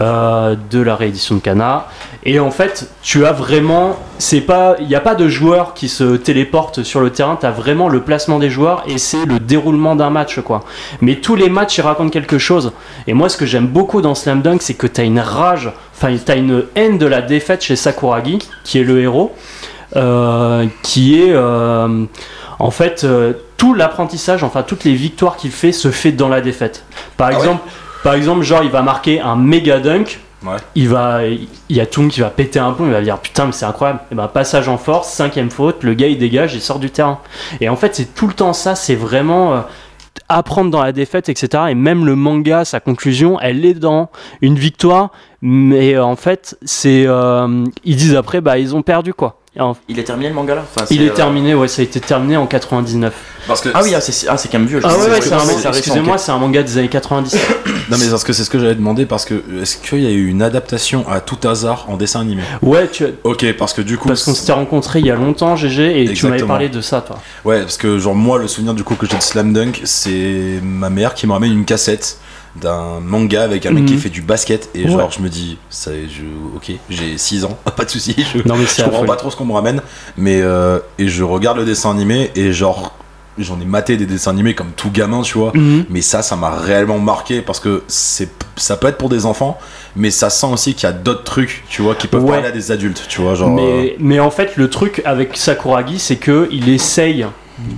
euh, de la réédition de Kana. Et en fait, tu as vraiment, c'est pas, il n'y a pas de joueur qui se téléporte sur le terrain. Tu as vraiment le placement des joueurs et c'est le déroulement d'un match, quoi. Mais tous les matchs, ils racontent quelque chose. Et moi, ce que j'aime beaucoup dans Slam Dunk, c'est que tu as une rage, enfin, tu as une haine de la défaite chez Sakuragi, qui est le héros, euh, qui est, euh, en fait, tout l'apprentissage, enfin, toutes les victoires qu'il fait se fait dans la défaite. Par Ah ouais exemple, par exemple, genre, il va marquer un méga dunk. Ouais. Il va, il y a Toon qui va péter un plomb, il va dire putain mais c'est incroyable. Et ben passage en force, cinquième faute, le gars il dégage, il sort du terrain. Et en fait c'est tout le temps ça, c'est vraiment euh, apprendre dans la défaite, etc. Et même le manga, sa conclusion, elle est dans une victoire, mais euh, en fait c'est, euh, ils disent après bah ils ont perdu quoi. Il est terminé le manga là Enfin, il est euh, terminé, ouais, ça a été terminé en 99. Parce que Ah oui, ah, c'est ah, c'est quand même vieux. je Ah sais, ouais, c'est un, excusez-moi, c'est un manga des années 90. [coughs] non mais parce que c'est ce que j'allais demander parce que est-ce qu'il y a eu une adaptation à tout hasard en dessin animé? Ouais, tu, Ok parce que du coup parce qu'on s'était rencontrés il y a longtemps, GG, et tu m'avais parlé de ça, toi. ouais parce que genre moi le souvenir du coup que j'ai de Slam Dunk c'est ma mère qui me ramène une cassette d'un manga avec un mec Mhm. qui fait du basket et Ouais. genre je me dis ça je ok j'ai 6 ans [laughs] pas de souci je, Non mais je c'est comprends pas trop ce qu'on me ramène mais euh, et je regarde le dessin animé et genre j'en ai maté des dessins animés comme tout gamin, tu vois. Mhm. Mais ça, ça m'a réellement marqué parce que c'est, ça peut être pour des enfants, mais ça sent aussi qu'il y a d'autres trucs, tu vois, qui peuvent Ouais. parler à des adultes, tu vois, genre. euh, Mais, mais en fait, le truc avec Sakuragi, c'est que il essaye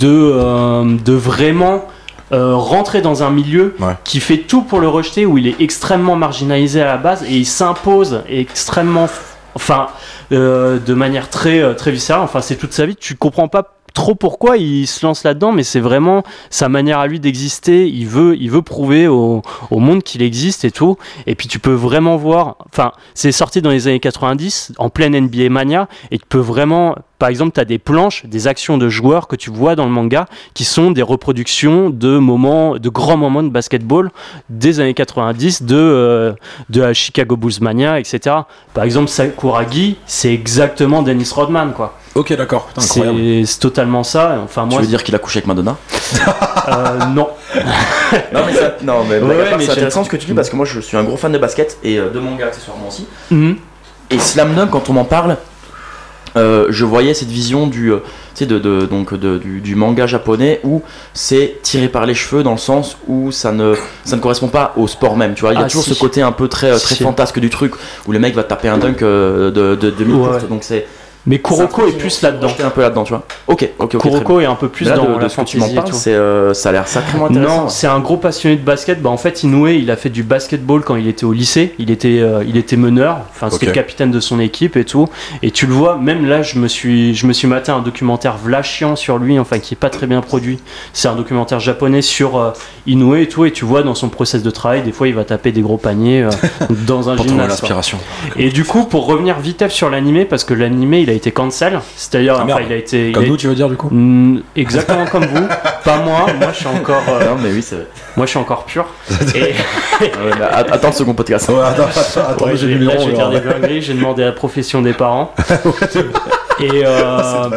de, euh, de vraiment euh, rentrer dans un milieu Ouais. qui fait tout pour le rejeter, où il est extrêmement marginalisé à la base et il s'impose extrêmement, enfin, euh, de manière très, euh, très viscérale. Enfin, c'est toute sa vie. Tu comprends pas trop pourquoi il se lance là-dedans, mais c'est vraiment sa manière à lui d'exister. Il veut, il veut prouver au, au monde qu'il existe et tout. Et puis tu peux vraiment voir, enfin, c'est sorti dans les années 90, en pleine NBA Mania, et tu peux vraiment, par exemple, tu as des planches, des actions de joueurs que tu vois dans le manga qui sont des reproductions de moments, de grands moments de basketball des années 90, de, euh, de la Chicago Bulls Mania, etc. Par exemple, Sakuragi, c'est exactement Dennis Rodman, quoi. Ok, d'accord. C'est totalement ça. Enfin, Tu moi, veux dire qu'il a couché avec Madonna [laughs] euh, non. Non mais, ça, non, mais, Ouais, part, mais intéressant ce que tu dis parce que moi je suis un gros fan de basket et euh, de manga accessoirement aussi. Mhm. Et Slam Dunk, quand on m'en parle, euh, je voyais cette vision du, euh, tu sais, de, de- donc de- du, du manga japonais où c'est tiré par les cheveux dans le sens où ça ne, ça ne correspond pas au sport même. Tu vois, il y a Ah, toujours si. ce côté un peu très, très Si. fantasque du truc où le mec va taper un dunk euh, de, de, de Ouais. mi-courte. Donc c'est Mais Kuroko est plus là-dedans. projeté un peu là-dedans, tu vois. Ok, ok, ok. Kuroko est un peu plus là, dans de, de la ce que tu m'en fantasy et parles, tout. c'est, euh, ça a l'air sacrément intéressant. Non, c'est un gros passionné de basket. Bah, en fait, Inoue, il a fait du basketball quand il était au lycée. Il était, euh, il était meneur. Enfin, c'était le capitaine de son équipe et tout. Et tu le vois, même là, je me suis, je me suis maté un documentaire vlachiant sur lui, enfin, qui est pas très bien produit. C'est un documentaire japonais sur euh, Inoue et tout. Et tu vois dans son process de travail, des fois, il va taper des gros paniers euh, [laughs] dans un gymnase. l'inspiration. Et du coup, pour revenir vite sur l'animé, parce que l'animé, il a été cancel. C'est-à-dire, Ah, enfin, il a été. il Comme a- nous, tu veux dire, du coup Mm, exactement comme vous, [laughs] pas moi. Moi, je suis encore, euh, Non, mais oui, c'est vrai. moi, je suis encore pur. [laughs] Et ouais, attends le second podcast. Ouais, attends, attends, attends, Ouais, j'ai j'ai- le numéro. demandé la profession des parents. [laughs] et euh,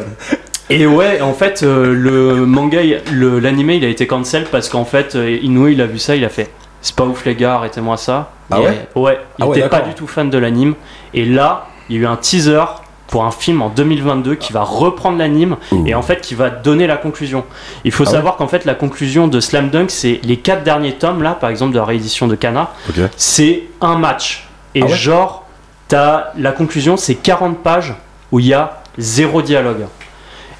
et ouais, en fait, euh, le manga, l'animé, il a été cancel parce qu'en fait, euh, Inoue, il a vu ça, il a fait. C'est pas ouf les gars, arrêtez-moi ça. Ah Et, ouais Ouais, il Ah ouais, était pas du tout fan de l'anime. Et là, il y a eu un teaser pour un film en 2022 qui va reprendre l'anime et en fait qui va donner la conclusion. Il faut Ah ouais savoir qu'en fait la conclusion de Slam Dunk, c'est les quatre derniers tomes là, par exemple de la réédition de Kana, c'est un match. Et Ah ouais genre, t'as la conclusion, c'est 40 pages où il y a zéro dialogue.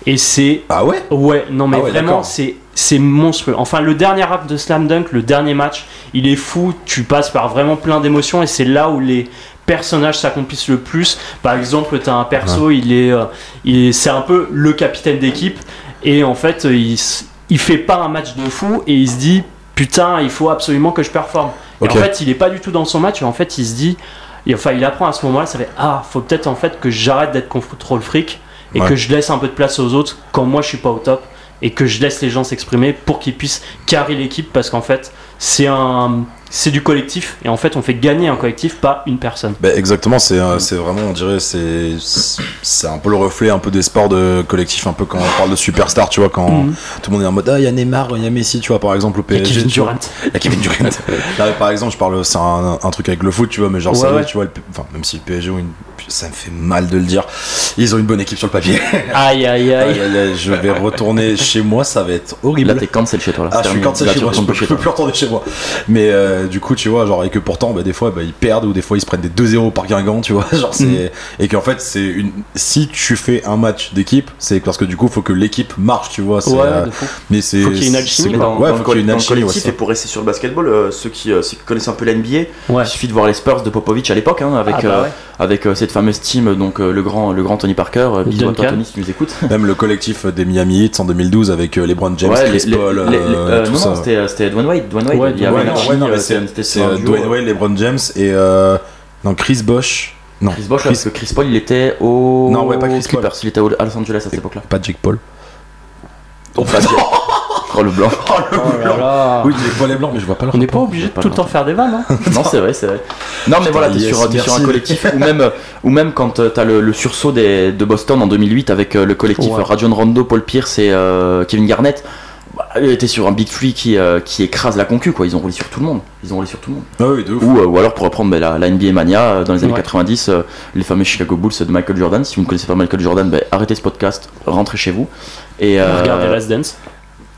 Et c'est Ah ouais Ouais, non mais Ah ouais, vraiment, c'est c'est monstrueux. Enfin, le dernier arc de Slam Dunk, le dernier match, il est fou. Tu passes par vraiment plein d'émotions et c'est là où les personnages s'accomplissent le plus. Par exemple, t'as un perso, il est, euh, il est- c'est un peu le capitaine d'équipe et en fait, euh, il, il fait pas un match de fou et il se dit putain, il faut absolument que je performe. Et en fait, il est pas du tout dans son match et en fait, il se dit, et enfin, il apprend à ce moment-là, ça fait ah, faut peut-être en fait que j'arrête d'être contrôle fric et Ouais. que je laisse un peu de place aux autres quand moi je suis pas au top et que je laisse les gens s'exprimer pour qu'ils puissent carrer l'équipe parce qu'en fait c'est un c'est du collectif et en fait on fait gagner un collectif pas une personne Bah, exactement, c'est euh, c'est vraiment, on dirait, c'est c'est un peu le reflet un peu des sports de collectif, un peu quand on parle de superstar, tu vois, quand Mhm. tout le monde est en mode ah il y a Neymar, il y a Messi, tu vois, par exemple au PSG. Kevin tu vois. Durant Il y a Kevin Durant. [laughs] Là, par exemple, je parle, c'est un, un truc avec le foot, tu vois, mais genre, Ouais, c'est vrai, ouais. tu vois, le enfin, même si le PSG ont une, ça me fait mal de le dire, ils ont une bonne équipe sur le papier. [laughs] aïe aïe Aïe, aïe aïe, aïe, je vais retourner [laughs] chez moi, ça va être horrible. Là, t'es cancel chez toi. Là, Ah, je suis cancel chez moi, je peux, plus chez je peux plus retourner chez moi. Mais euh, du coup, tu vois, genre, et que pourtant, bah, des fois, bah, ils perdent ou des fois ils se prennent des 2-0 par Guingamp, tu vois. [laughs] Genre, c'est. Mhm. Et qu'en fait, c'est une. Si tu fais un match d'équipe, c'est parce que du coup, faut que l'équipe marche, tu vois. ouais euh. Mais c'est. Faut qu'il y ait une c'est alchimie, dans, ouais, dans faut qu'il y ait une alchimie, ouais, et pour rester sur le basketball, euh, ceux, qui, connaissent un peu l'NBA, il suffit de voir les Spurs de Popovich à l'époque, hein, avec, Ah, bah avec cette fameuse team, donc euh, le, grand, le grand Tony Parker. Euh, bisous à toi. Tony, si tu nous écoutes. [laughs] Même le collectif des Miami Heat en 2012 avec euh, LeBron James, Ouais, Chris les- les- Paul, les- euh, les- euh, tout non, ça. non, c'était, euh, c'était Dwayne Wade. Dwayne Wade, Ouais, il y avait ouais, une non, team, ouais, non, mais euh, c'est c'était euh, Dwayne Wade, LeBron James et. euh, non, Chris Bosh. Non, Chris Bosh, parce que Chris Paul, il était au. Non, ouais, pas Chris Paul. Clippers, il était au- à Los Angeles à cette époque-là. pas Jake Paul. Oh, pas Jake. Oh, le blanc. [laughs] Oh là là. Oui, Jake Paul est blanc, mais je vois pas le on n'est pas obligé de tout le temps faire des vannes hein. non, c'est vrai, c'est vrai. Non, mais voilà, t'es yes, sur, un collectif, ou même, ou même quand euh, t'as le, le sursaut des, de Boston en 2008 avec euh, le collectif Ouais. Rajon Rondo, Paul Pierce et euh, Kevin Garnett. Bah, t'es sur un Big Three qui, euh, qui écrase la concu, quoi. Ils ont roulé sur tout le monde. Ils ont roulé sur tout le monde. Ah oui, de ouf. Ou, euh, ou alors pour reprendre bah, la, la NBA Mania euh, dans les années Ouais. 90, euh, les fameux Chicago Bulls de Michael Jordan. Si vous ne connaissez pas Michael Jordan, bah, arrêtez ce podcast, rentrez chez vous. Et, euh, regardez Last Dance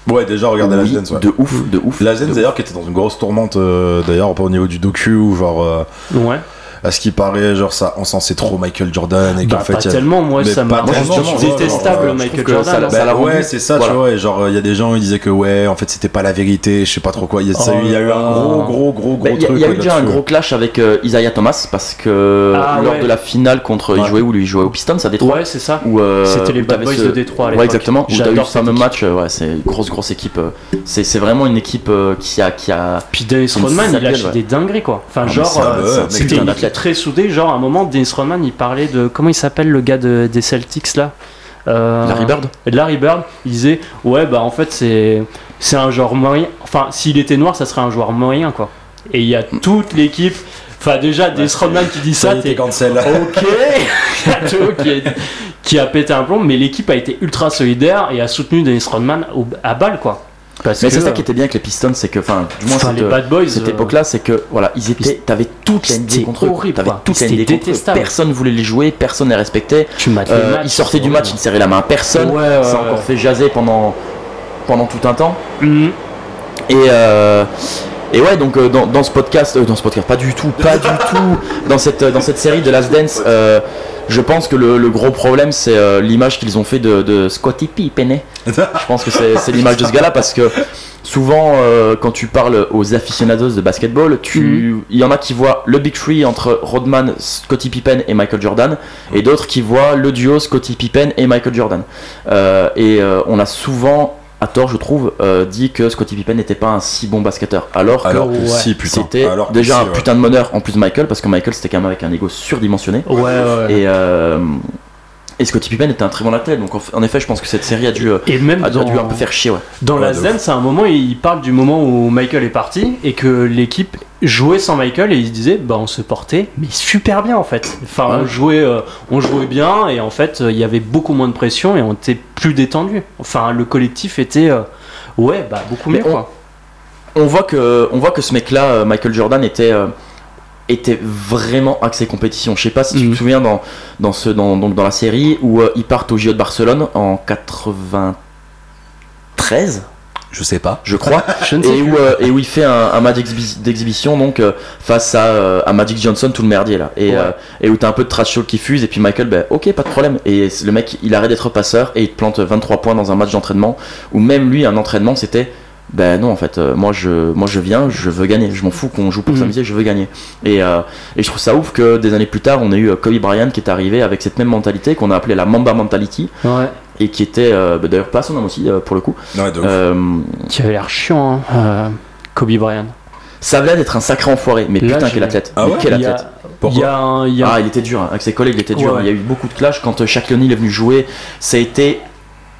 Ouais, déjà, regardez Oui, la Zen, ouais. de ouf, de ouf. La Zen de d'ailleurs qui était dans une grosse tourmente euh, d'ailleurs pas au niveau du docu ou genre euh, Ouais. À ce qui paraît genre ça encensait trop Michael Jordan et Bah, qu'en fait pas il y a- tellement, moi Mais ça m'a rendu détestable genre, Michael Jordan. ça- Bah ouais, c'est ça, Voilà. tu vois. Et genre, il y a des gens ils disaient que ouais, en fait, c'était pas la vérité, je sais pas trop quoi. Il y a, ça- Oh il y a eu un gros, gros, gros, Bah, gros Il y a, truc. il y a eu déjà un gros clash avec euh, Isaiah Thomas parce que Ah, lors ouais. de la finale contre. Ouais. Il jouait où lui Il jouait au Pistons à Détroit Ouais, c'est ça. euh, C'était les Bad Boys de Détroit à Ouais, exactement. Où t'as eu J'adore ce cette fameux match. euh, Ouais, c'est une grosse, grosse équipe. C'est c'est vraiment une équipe qui a. Qui a... Puis Dennis Rodman, il ouais. des dingueries quoi. Enfin, Ah, genre, c'était une très soudée. Genre, à un moment, Dennis Rodman, il parlait de. Comment il s'appelle le gars de- des Celtics là? Euh, Larry Bird Larry Bird, il disait Ouais, bah en fait, c'est c'est un joueur moyen. Enfin, s'il était noir, ça serait un joueur moyen quoi. Et il y a toute l'équipe. Enfin, déjà, Dennis Rodman qui dit Ça, t'es cancel. [laughs] Ok [laughs] qui, est- qui a pété un plomb, mais l'équipe a été ultra solidaire et a soutenu Dennis Rodman au- à balle, quoi. Parce Mais que, c'est ça qui était bien avec les Pistons, c'est que. Enfin, du moins, cette, les Bad Boys. cette euh, époque-là, c'est que voilà, ils étaient, t'avais toute la NBA contre eux. T'avais toute la NBA contre eux. Personne voulait les jouer, personne les respectait. Tu Euh, ils sortaient du match, ils horrible. serraient la main à personne. Ouais, ouais, ça a ouais. encore fait jaser pendant pendant tout un temps. Mhm. Et euh, et ouais, donc euh, dans, dans ce podcast, euh, dans ce podcast, pas du tout, pas du [laughs] tout, dans cette dans cette série de Last Dance, euh, je pense que le, le gros problème c'est euh, l'image qu'ils ont fait de, de Scottie Pippen. Je pense que c'est l'image de ce gars-là parce que souvent euh, quand tu parles aux aficionados de basketball, tu il y en a qui voient le big three entre Rodman, Scottie Pippen et Michael Jordan, et d'autres qui voient le duo Scottie Pippen et Michael Jordan. Euh, et euh, on a souvent à tort, je trouve, euh, dit que Scottie Pippen n'était pas un si bon basketteur. Alors que Alors que Ouais. si, putain. c'était Alors que déjà si, un putain de meneur en plus de Michael, parce que Michael c'était quand même avec un ego surdimensionné. Ouais, ouais. Et, euh, et Scottie Pippen était un très bon athlète, donc en, effet, je pense que cette série a dû, euh, Et même a dû, a dans, dû un peu faire chier. Ouais. dans la scène, c'est un moment, il parle du moment où Michael est parti et que l'équipe jouait sans Michael et il disait bah on se portait mais super bien en fait. Enfin on jouait euh, on jouait bien et en fait euh, il y avait beaucoup moins de pression et on était plus détendu. Enfin le collectif était euh, ouais bah beaucoup mieux on- quoi. On voit que, on voit que ce mec-là, Michael Jordan, était, euh, était vraiment axé compétition. Je sais pas si tu Mhm. te souviens dans, dans, ce, dans, donc dans la série où euh, ils partent au JO de Barcelone en 93, Je sais pas. je crois. [laughs] Je ne sais et plus. où, euh, et où il fait un, un match d'exhibi- d'exhibition donc euh, face à, euh, à Magic Johnson tout le merdier là et, Ouais. et où t'as un peu de trash talk qui fuse et puis Michael ben ok pas de problème et le mec il arrête d'être passeur et il te plante 23 points dans un match d'entraînement où même lui un entraînement c'était ben non en fait euh, moi je moi je viens je veux gagner je m'en fous qu'on joue pour Mhm. s'amuser je veux gagner et, euh, et je trouve ça ouf que des années plus tard on a eu euh, Kobe Bryant qui est arrivé avec cette même mentalité qu'on a appelé la Mamba mentality Ouais. et qui était euh, ben, d'ailleurs pas son nom aussi euh, pour le coup Ouais. Euh, Qui avait l'air chiant hein, euh, Kobe Bryant. Ça avait l'air d'être un sacré enfoiré, mais Là, putain quel athlète. Ah mais quel a, athlète. il y Pourquoi a un- il y a Ah, il était dur, hein. avec ses collègues, il était dur. Ouais. Il y a eu beaucoup de clashs quand euh, Shaq O'Neal est venu jouer. Ça a été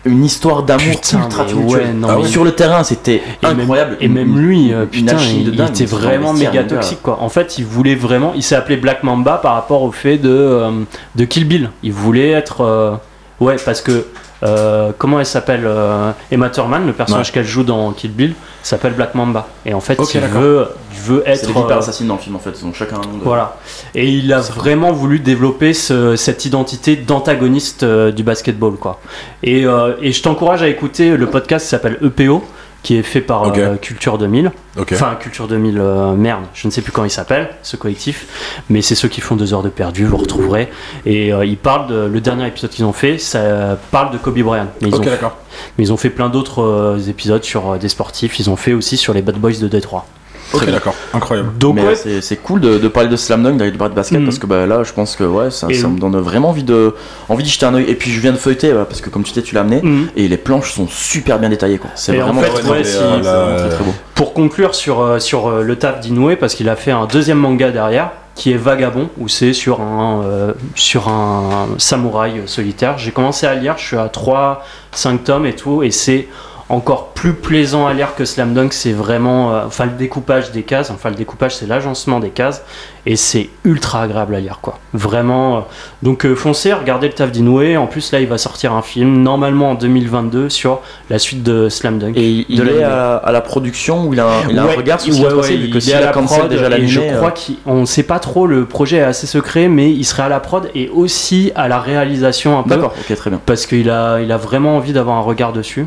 une histoire d'amour ultra ouais, non, Ah. Sur le terrain, c'était incroyable. Et même lui, euh, putain, il, de dingue, il était vraiment méga toxique quoi. En fait, il voulait vraiment, il s'est appelé Black Mamba par rapport au fait de euh, de Kill Bill. Il voulait être, euh, ouais, parce que euh, comment elle s'appelle euh, Emma Thurman, le personnage Ouais. qu'elle joue dans Kill Bill, s'appelle Black Mamba. Et en fait, il veut, il veut C'est être vipères euh, assassines dans le film en fait, ils ont chacun un nom de. voilà. Et il a vraiment voulu développer ce- cette identité d'antagoniste euh, du basketball, quoi. Et, euh, et je t'encourage à écouter le podcast qui s'appelle EPO, qui est fait par euh, Culture 2000. Ok. Enfin, Culture 2000, euh, merde, je ne sais plus comment il s'appelle, ce collectif. Mais c'est ceux qui font deux heures de perdu, vous retrouverez. Et euh, ils parlent, de, le dernier épisode qu'ils ont fait, ça parle de Kobe Bryant. Mais ils, ont, d'accord. mais ils ont fait plein d'autres épisodes sur des sportifs. Ils ont fait aussi sur les Bad Boys de Détroit. Ok, d'accord. Incroyable. Donc, ouais, euh, c'est- c'est cool de, de parler de slam dunk, d'aller de basket parce que bah, là je pense que ouais, ça, me donne vraiment envie de envie d'y jeter un oeil. Et puis je viens de feuilleter euh, parce que comme tu sais, tu l'as amené Mhm. et les planches sont super bien détaillées quoi. C'est Et en vraiment fait, très, ouais, très- si- c'est vraiment très, très beau. Pour conclure sur, euh, sur euh, le taf d'Inoue, parce qu'il a fait un deuxième manga derrière, qui est Vagabond, où c'est sur un, euh, sur un samouraï solitaire. J'ai commencé à lire, je suis à 3-5 tomes et tout, et c'est encore plus plaisant à lire que Slam Dunk. C'est vraiment. euh, enfin, le découpage des cases, enfin, le découpage, c'est l'agencement des cases, et c'est ultra agréable à lire quoi. Vraiment. euh, Donc euh, foncez, regardez le taf d'Inoue. En plus là, il va sortir un film normalement en 2022 sur la suite de Slam Dunk. Et il De est l'anime. à, à la production où il a un, il a un Ouais, regard sur ce qui ouais, ouais, vu que il est à la prod déjà et je euh, crois qu'on ne sait pas trop, le projet est assez secret, mais il serait à la prod et aussi à la réalisation un peu. D'accord, ok, très bien. Parce qu'il a, il a vraiment envie d'avoir un regard dessus.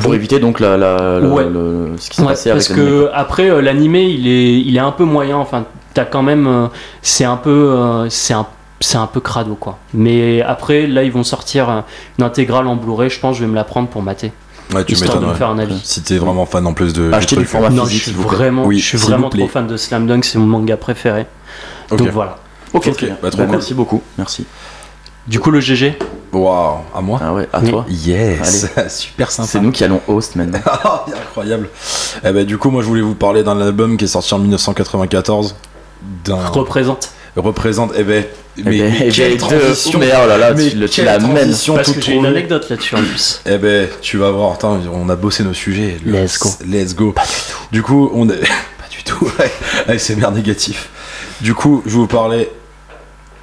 Pour éviter donc la, la- le- Ouais. le- ce qui s'est ouais, passé avec parce l'animé. que après euh, l'animé il est, il est un peu moyen. Enfin, t'as quand même, euh, c'est un peu, euh, c'est un, c'est un peu crado quoi. Mais après là ils vont sortir euh, une intégrale en Blu-ray. Je pense que je vais me la prendre pour mater, Ouais, tu histoire de m'étonnes. me faire un avis. Si t'es vraiment fan en plus de. Acheter du format non, je suis vraiment, Oui, je suis vraiment trop fan de Slam Dunk. C'est mon manga préféré. Donc voilà. Ok, Ok, très bien. bah, trop Bah. Merci beaucoup, merci. Du coup le GG. Waouh, à moi Ah ouais, à Oui. toi. Yes, [laughs] super sympa. C'est nous qui allons host maintenant. [laughs] Ah, incroyable. Eh ben, du coup, moi, je voulais vous parler d'un album qui est sorti en 1994. D'un Représente. représente. Eh ben, mais, Eh ben, mais eh ben, quelle de- transition. mais oh là là, Mais tu le- tu quelle l'amènes. transition Parce que j'ai une anecdote là-dessus en plus. Eh ben, tu vas voir. Attends, on a bossé nos sujets. Le- Let's go. Let's go. du coup, on est [laughs] pas du tout. Ouais, c'est merde négatif. Du coup, je vais vous parler.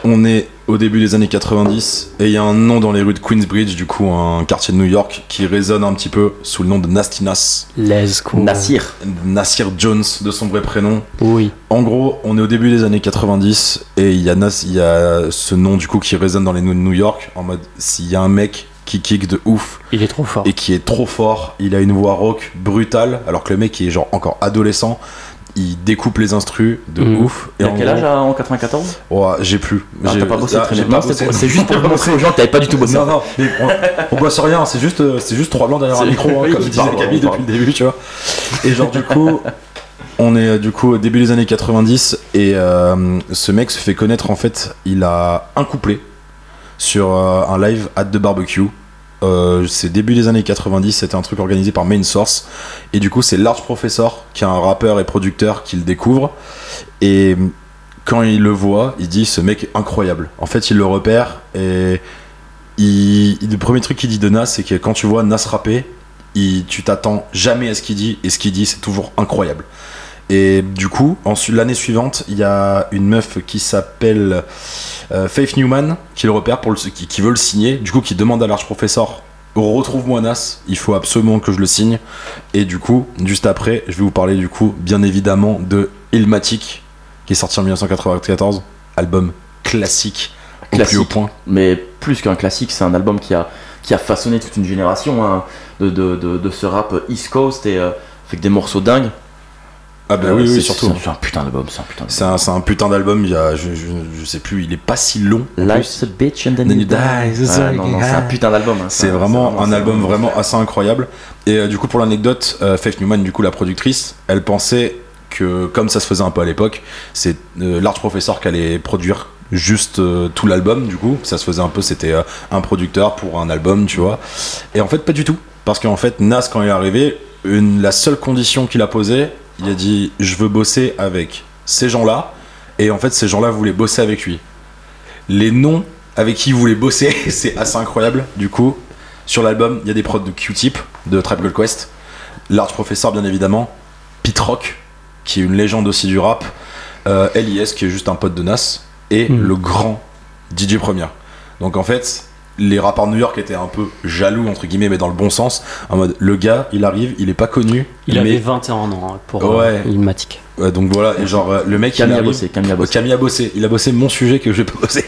On est au début des années 90 et il y a un nom dans les rues de Queensbridge, du coup un quartier de New York, qui résonne un petit peu sous le nom de Nasty Nas. Let's go. Nassir. Nassir Jones de son vrai prénom. Oui. En gros, on est au début des années 90 et il y a, Nas, il y a ce nom du coup qui résonne dans les rues de New York en mode s'il y a un mec qui kick de ouf Il est trop fort. et qui est trop fort, il a une voix rock brutale alors que le mec est genre encore adolescent, il découpe les instrus de Mhm. ouf. A en quel gros- âge en 94 Ouais, j'ai plus. Ah, J'ai- pas bossé ah, c'est juste pour montrer aux gens que t'avais pas du tout bossé. Non, non, mais on, on bosse rien, c'est juste, c'est juste trois blancs derrière un micro, hein, oui, comme disait Camille depuis le début, tu vois. Et genre, du coup, [laughs] on est euh, du coup au début des années 90 et euh, ce mec se fait connaître en fait, il a un couplet sur euh, un live at the barbecue. Euh, c'est début des années 90, c'était un truc organisé par Main Source. Et du coup, c'est Large Professor, qui est un rappeur et producteur, qui le découvre. Et quand il le voit, il dit ce mec est incroyable. En fait, il le repère et le premier truc qu'il dit de Nas, c'est que quand tu vois Nas rapper, tu t'attends jamais à ce qu'il dit et ce qu'il dit, c'est toujours incroyable. Et du coup, ensuite l'année suivante, il y a une meuf qui s'appelle euh, Faith Newman qui le repère pour le, qui, qui veut le signer. Du coup, qui demande à l'arch professeur retrouve-moi Nas, il faut absolument que je le signe. Et du coup, juste après, je vais vous parler du coup, bien évidemment, de Ilmatic qui est sorti en 1994, album classique, au Classique. plus haut point. Mais plus qu'un classique, c'est un album qui a, qui a façonné toute une génération hein, de, de, de, de ce rap East Coast et euh, avec des morceaux dingues. Ah bah oui, surtout. C'est un putain d'album, c'est un putain d'album. C'est un, putain d'album, je, je, je sais plus, il est pas si long. Life's a bitch and then, Then you die. die, c'est non, non, un putain d'album. hein, C'est vraiment un album vraiment- assez incroyable. Et euh, du coup, pour l'anecdote, euh, Faith Newman, du coup, la productrice, elle pensait que, comme ça se faisait un peu à l'époque, c'est euh, Large Professor qui allait produire juste euh, tout l'album, du coup. Ça se faisait un peu, c'était euh, un producteur pour un album, tu vois. Et en fait, pas du tout. Parce qu'en fait, Nas, quand il est arrivé, une, la seule condition qu'il a posée, il a dit Je veux bosser avec ces gens-là. Et en fait, ces gens-là voulaient bosser avec lui. Les noms avec qui il voulait bosser, [laughs] c'est assez incroyable. Du coup, sur l'album, il y a des prods de Q-Tip, de Trap Gold Quest, Large Professor, bien évidemment, Pete Rock, qui est une légende aussi du rap, euh, LIS, qui est juste un pote de Nas, et Mhm. le grand DJ Premier. Donc en fait, les rappeurs de New York étaient un peu jaloux, entre guillemets, mais dans le bon sens. En mode, le gars, il arrive, il est pas connu, Il mais. avait 21 ans hein, pour Ouais. euh, Ilmatic. Ouais, donc voilà, et genre, euh, le mec, il Camille a bossé, Camille a bossé. Camille a bossé. Il a bossé mon sujet que je vais pas bosser.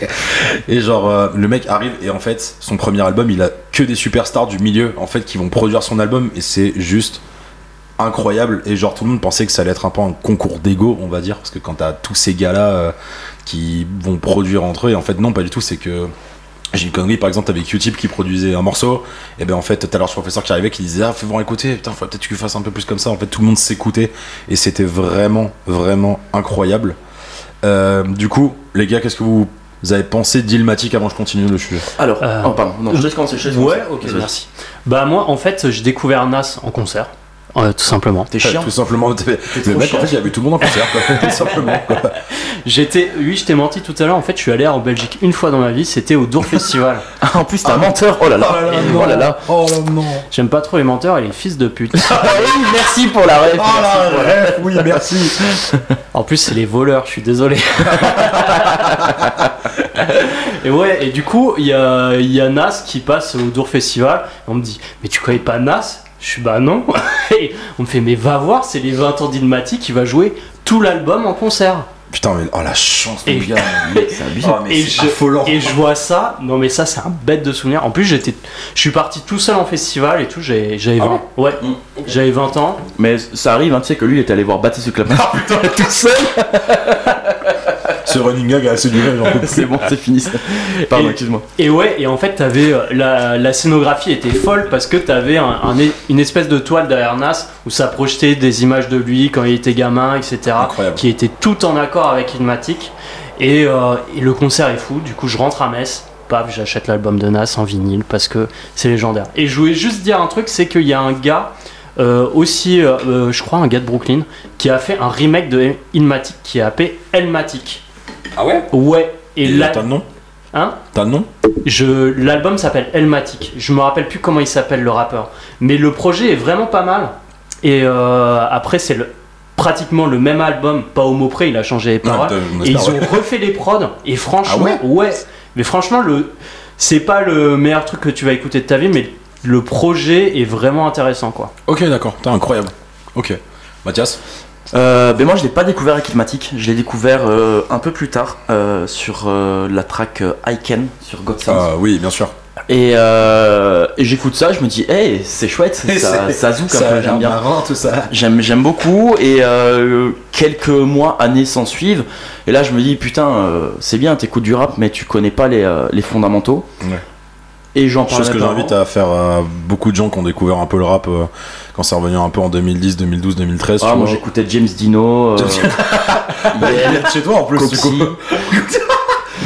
Et genre, euh, le mec arrive et en fait, son premier album, il a que des superstars du milieu en fait qui vont produire son album et c'est juste incroyable. Et genre, tout le monde pensait que ça allait être un peu un concours d'ego, on va dire, parce que quand t'as tous ces gars-là euh, qui vont produire entre eux, et en fait, non, pas du tout, c'est que. J'ai une connerie, par exemple, t'avais Q-Tip qui produisait un morceau, et ben en fait, t'as leur professeur qui arrivait qui disait Ah, fais voir écouter, putain, faut peut-être que tu fasses un peu plus comme ça. En fait, tout le monde s'écoutait, et c'était vraiment, vraiment incroyable. Euh, du coup, les gars, qu'est-ce que vous, vous avez pensé d'Ilmatic avant que je continue le sujet? Alors, Euh, oh, pardon, non, je laisse commencer. Je te laisse Ouais, commencer. ok, merci. Bah moi, en fait, j'ai découvert Nas en concert. Euh, tout simplement. T'es chiant. [laughs] Tout simplement. t'es- Le trop mec, en fait, il a vu tout le monde en concert, quoi. [laughs] Tout simplement, quoi. J'étais, oui, je t'ai menti tout à l'heure. En fait, je suis allé en Belgique une fois dans ma vie. C'était au Dour Festival. [laughs] Ah, en plus, t'es un menteur. Oh là là. Oh là là. Oh là non. J'aime pas trop les menteurs et les fils de pute. Ah oui, merci pour la ref. Oh la ref, oui, merci. En plus, c'est les voleurs, je suis désolé. et ouais, et du coup, il y a, il y a Nas qui passe au Dour Festival. Et on me dit, mais tu connais pas Nas? Je suis bah non. [laughs] Et on me fait, mais va voir, c'est les 20 ans d'Ilmati qui va jouer tout l'album en concert. Putain, mais oh la chance, Et- gars. [laughs] C'est. Oh, mais Et je- affolant. Et je vois ça, non mais ça c'est un bête de souvenir. En plus, j'étais, je suis parti tout seul en festival et tout, j'ai- j'avais Ah 20, ouais, Mm. j'avais 20 ans. Mais ça arrive, hein, tu sais que lui, il est allé voir Baptiste Clapin [laughs] tout seul. Ce running gag a assez duré, j'en peux [laughs] plus. C'est bon, c'est fini. ça. Pardon, Et- excuse-moi. Et ouais, et en fait, t'avais, euh, la, la scénographie était folle parce que t'avais un, une espèce de toile derrière Nas où ça projetait des images de lui quand il était gamin, etc. Incroyable. Qui était tout en accord avec Ilmatic. Et, euh, et le concert est fou. Du coup, je rentre à Metz. Paf, j'achète l'album de Nas en vinyle parce que c'est légendaire. Et je voulais juste dire un truc, c'est qu'il y a un gars euh, aussi, euh, je crois, un gars de Brooklyn, qui a fait un remake de Ilmatic qui est appelé Elmatic. Ah ouais Ouais. Et Et là, t'as le nom hein T'as le nom je, l'album s'appelle Elmatic. Je me rappelle plus comment il s'appelle le rappeur. Mais le projet est vraiment pas mal. Et euh, après, c'est le, pratiquement le même album, pas au mot près, il a changé les paroles. et ils ont refait les prods. Et franchement, Ah ouais. Mais franchement, le, c'est pas le meilleur truc que tu vas écouter de ta vie, mais le projet est vraiment intéressant, quoi. Ok, d'accord. T'es incroyable. Ok. Mathias Euh, ben moi je l'ai pas découvert avec Ilmatic, je l'ai découvert euh, un peu plus tard euh, sur euh, la track I Can sur God. Ah oui, bien sûr. Et, et j'écoute ça, je me dis, hey, c'est chouette, [laughs] ça, ça zouk un peu, j'aime bien. marrant, tout ça. J'aime, j'aime beaucoup et quelques mois, années s'en suivent. Et là je me dis, putain, c'est bien, t'écoutes du rap, mais tu connais pas les, les fondamentaux. Ouais. Et j'en parle. Chose que j'invite à faire à beaucoup de gens qui ont découvert un peu le rap quand c'est revenu un peu en 2010, 2012, 2013. Ah, moi j'écoute James Dino, euh, Bah, [laughs] il est chez toi en plus, du Coxy, coup.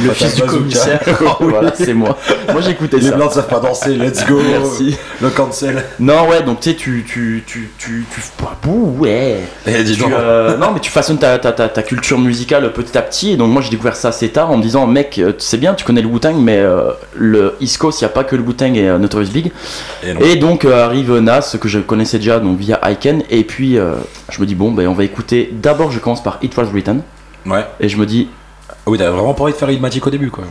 Le fils du commissaire. [laughs] voilà, c'est moi. Moi j'écoutais Les ça. blancs ne savent pas danser, let's go. Merci. Le cancel. Non, ouais, donc tu sais, tu. tu, tu, tu, tu Bouh, ouais. Eh, dis Tu, donc. euh, non, mais tu façonnes ta, ta, ta, ta culture musicale petit à petit. Et donc, moi, j'ai découvert ça assez tard en me disant, mec, euh, c'est bien, tu connais le Wu-Tang, mais euh, le East Coast, il n'y a pas que le Wu-Tang et euh, Notorious Big. Et. Et donc, arrive Nas, que je connaissais déjà donc via Iken. Et puis, je me dis, bon, ben, on va écouter. D'abord, je commence par It Was Written. Ouais. Et je me dis, Ah oui, t'avais vraiment pas envie de faire Ilmatic au début, quoi.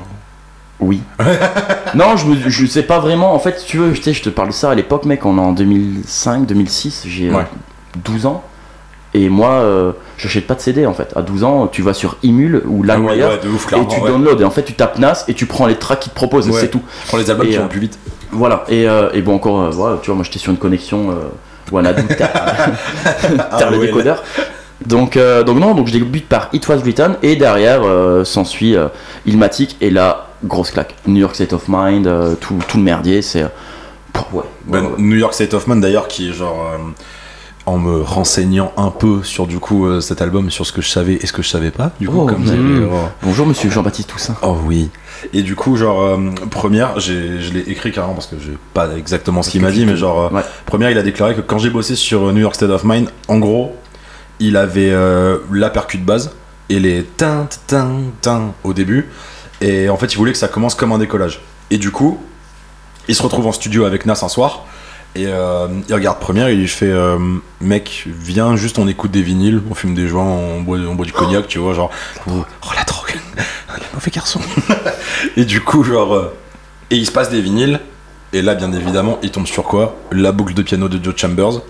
oui. [laughs] non, je, me, je sais pas vraiment. En fait, si tu veux, tu sais, je te parle de ça à l'époque, mec, on est en 2005, 2006. J'ai euh, Ouais. 12 ans. Et moi, euh, j'achète pas de CD en fait. À 12 ans, tu vas sur Emule ou Ah oui, LimeWire ouais, de ouf, et clairement. tu ouais. downloads. Et en fait, tu tapes NAS et tu prends les tracks qu'ils te proposent. et Ouais. C'est tout. Prends les albums Et, qui euh, vont plus vite. Voilà. Et, euh, et bon, encore, euh, voilà, tu vois, moi j'étais sur une connexion euh, Wanadu, [laughs] t'as Ah le ouais, décodeur. Donc, euh, donc non, donc je débute par It Was Written et derrière euh, s'ensuit euh, Ilmatic et là, grosse claque. New York State of Mind, euh, tout, tout le merdier, c'est. euh, ouais. Ben, ouais. New York State of Man d'ailleurs qui est genre en me renseignant un peu sur du coup cet album sur ce que je savais et ce que je savais pas du coup Oh, comme mm. voir. Bonjour monsieur Jean-Baptiste Toussaint. Oh oui. Et du coup genre première je l'ai écrit carrément parce que j'ai pas exactement ce qu'il m'a dit mais genre ouais. première il a déclaré que quand j'ai bossé sur New York State of Mind en gros il avait euh, la percu de base et les tin tin tin au début. Et en fait il voulait que ça commence comme un décollage. Et du coup il se retrouve en studio avec Nas un soir et euh, il regarde première il lui fait euh, mec viens juste on écoute des vinyles on fume des joints on boit, on boit du cognac tu vois genre oh, oh, la drogue. [laughs] Le mauvais garçon [laughs] et du coup genre et il se passe des vinyles et là bien évidemment il tombe sur quoi? La boucle de piano de Joe Chambers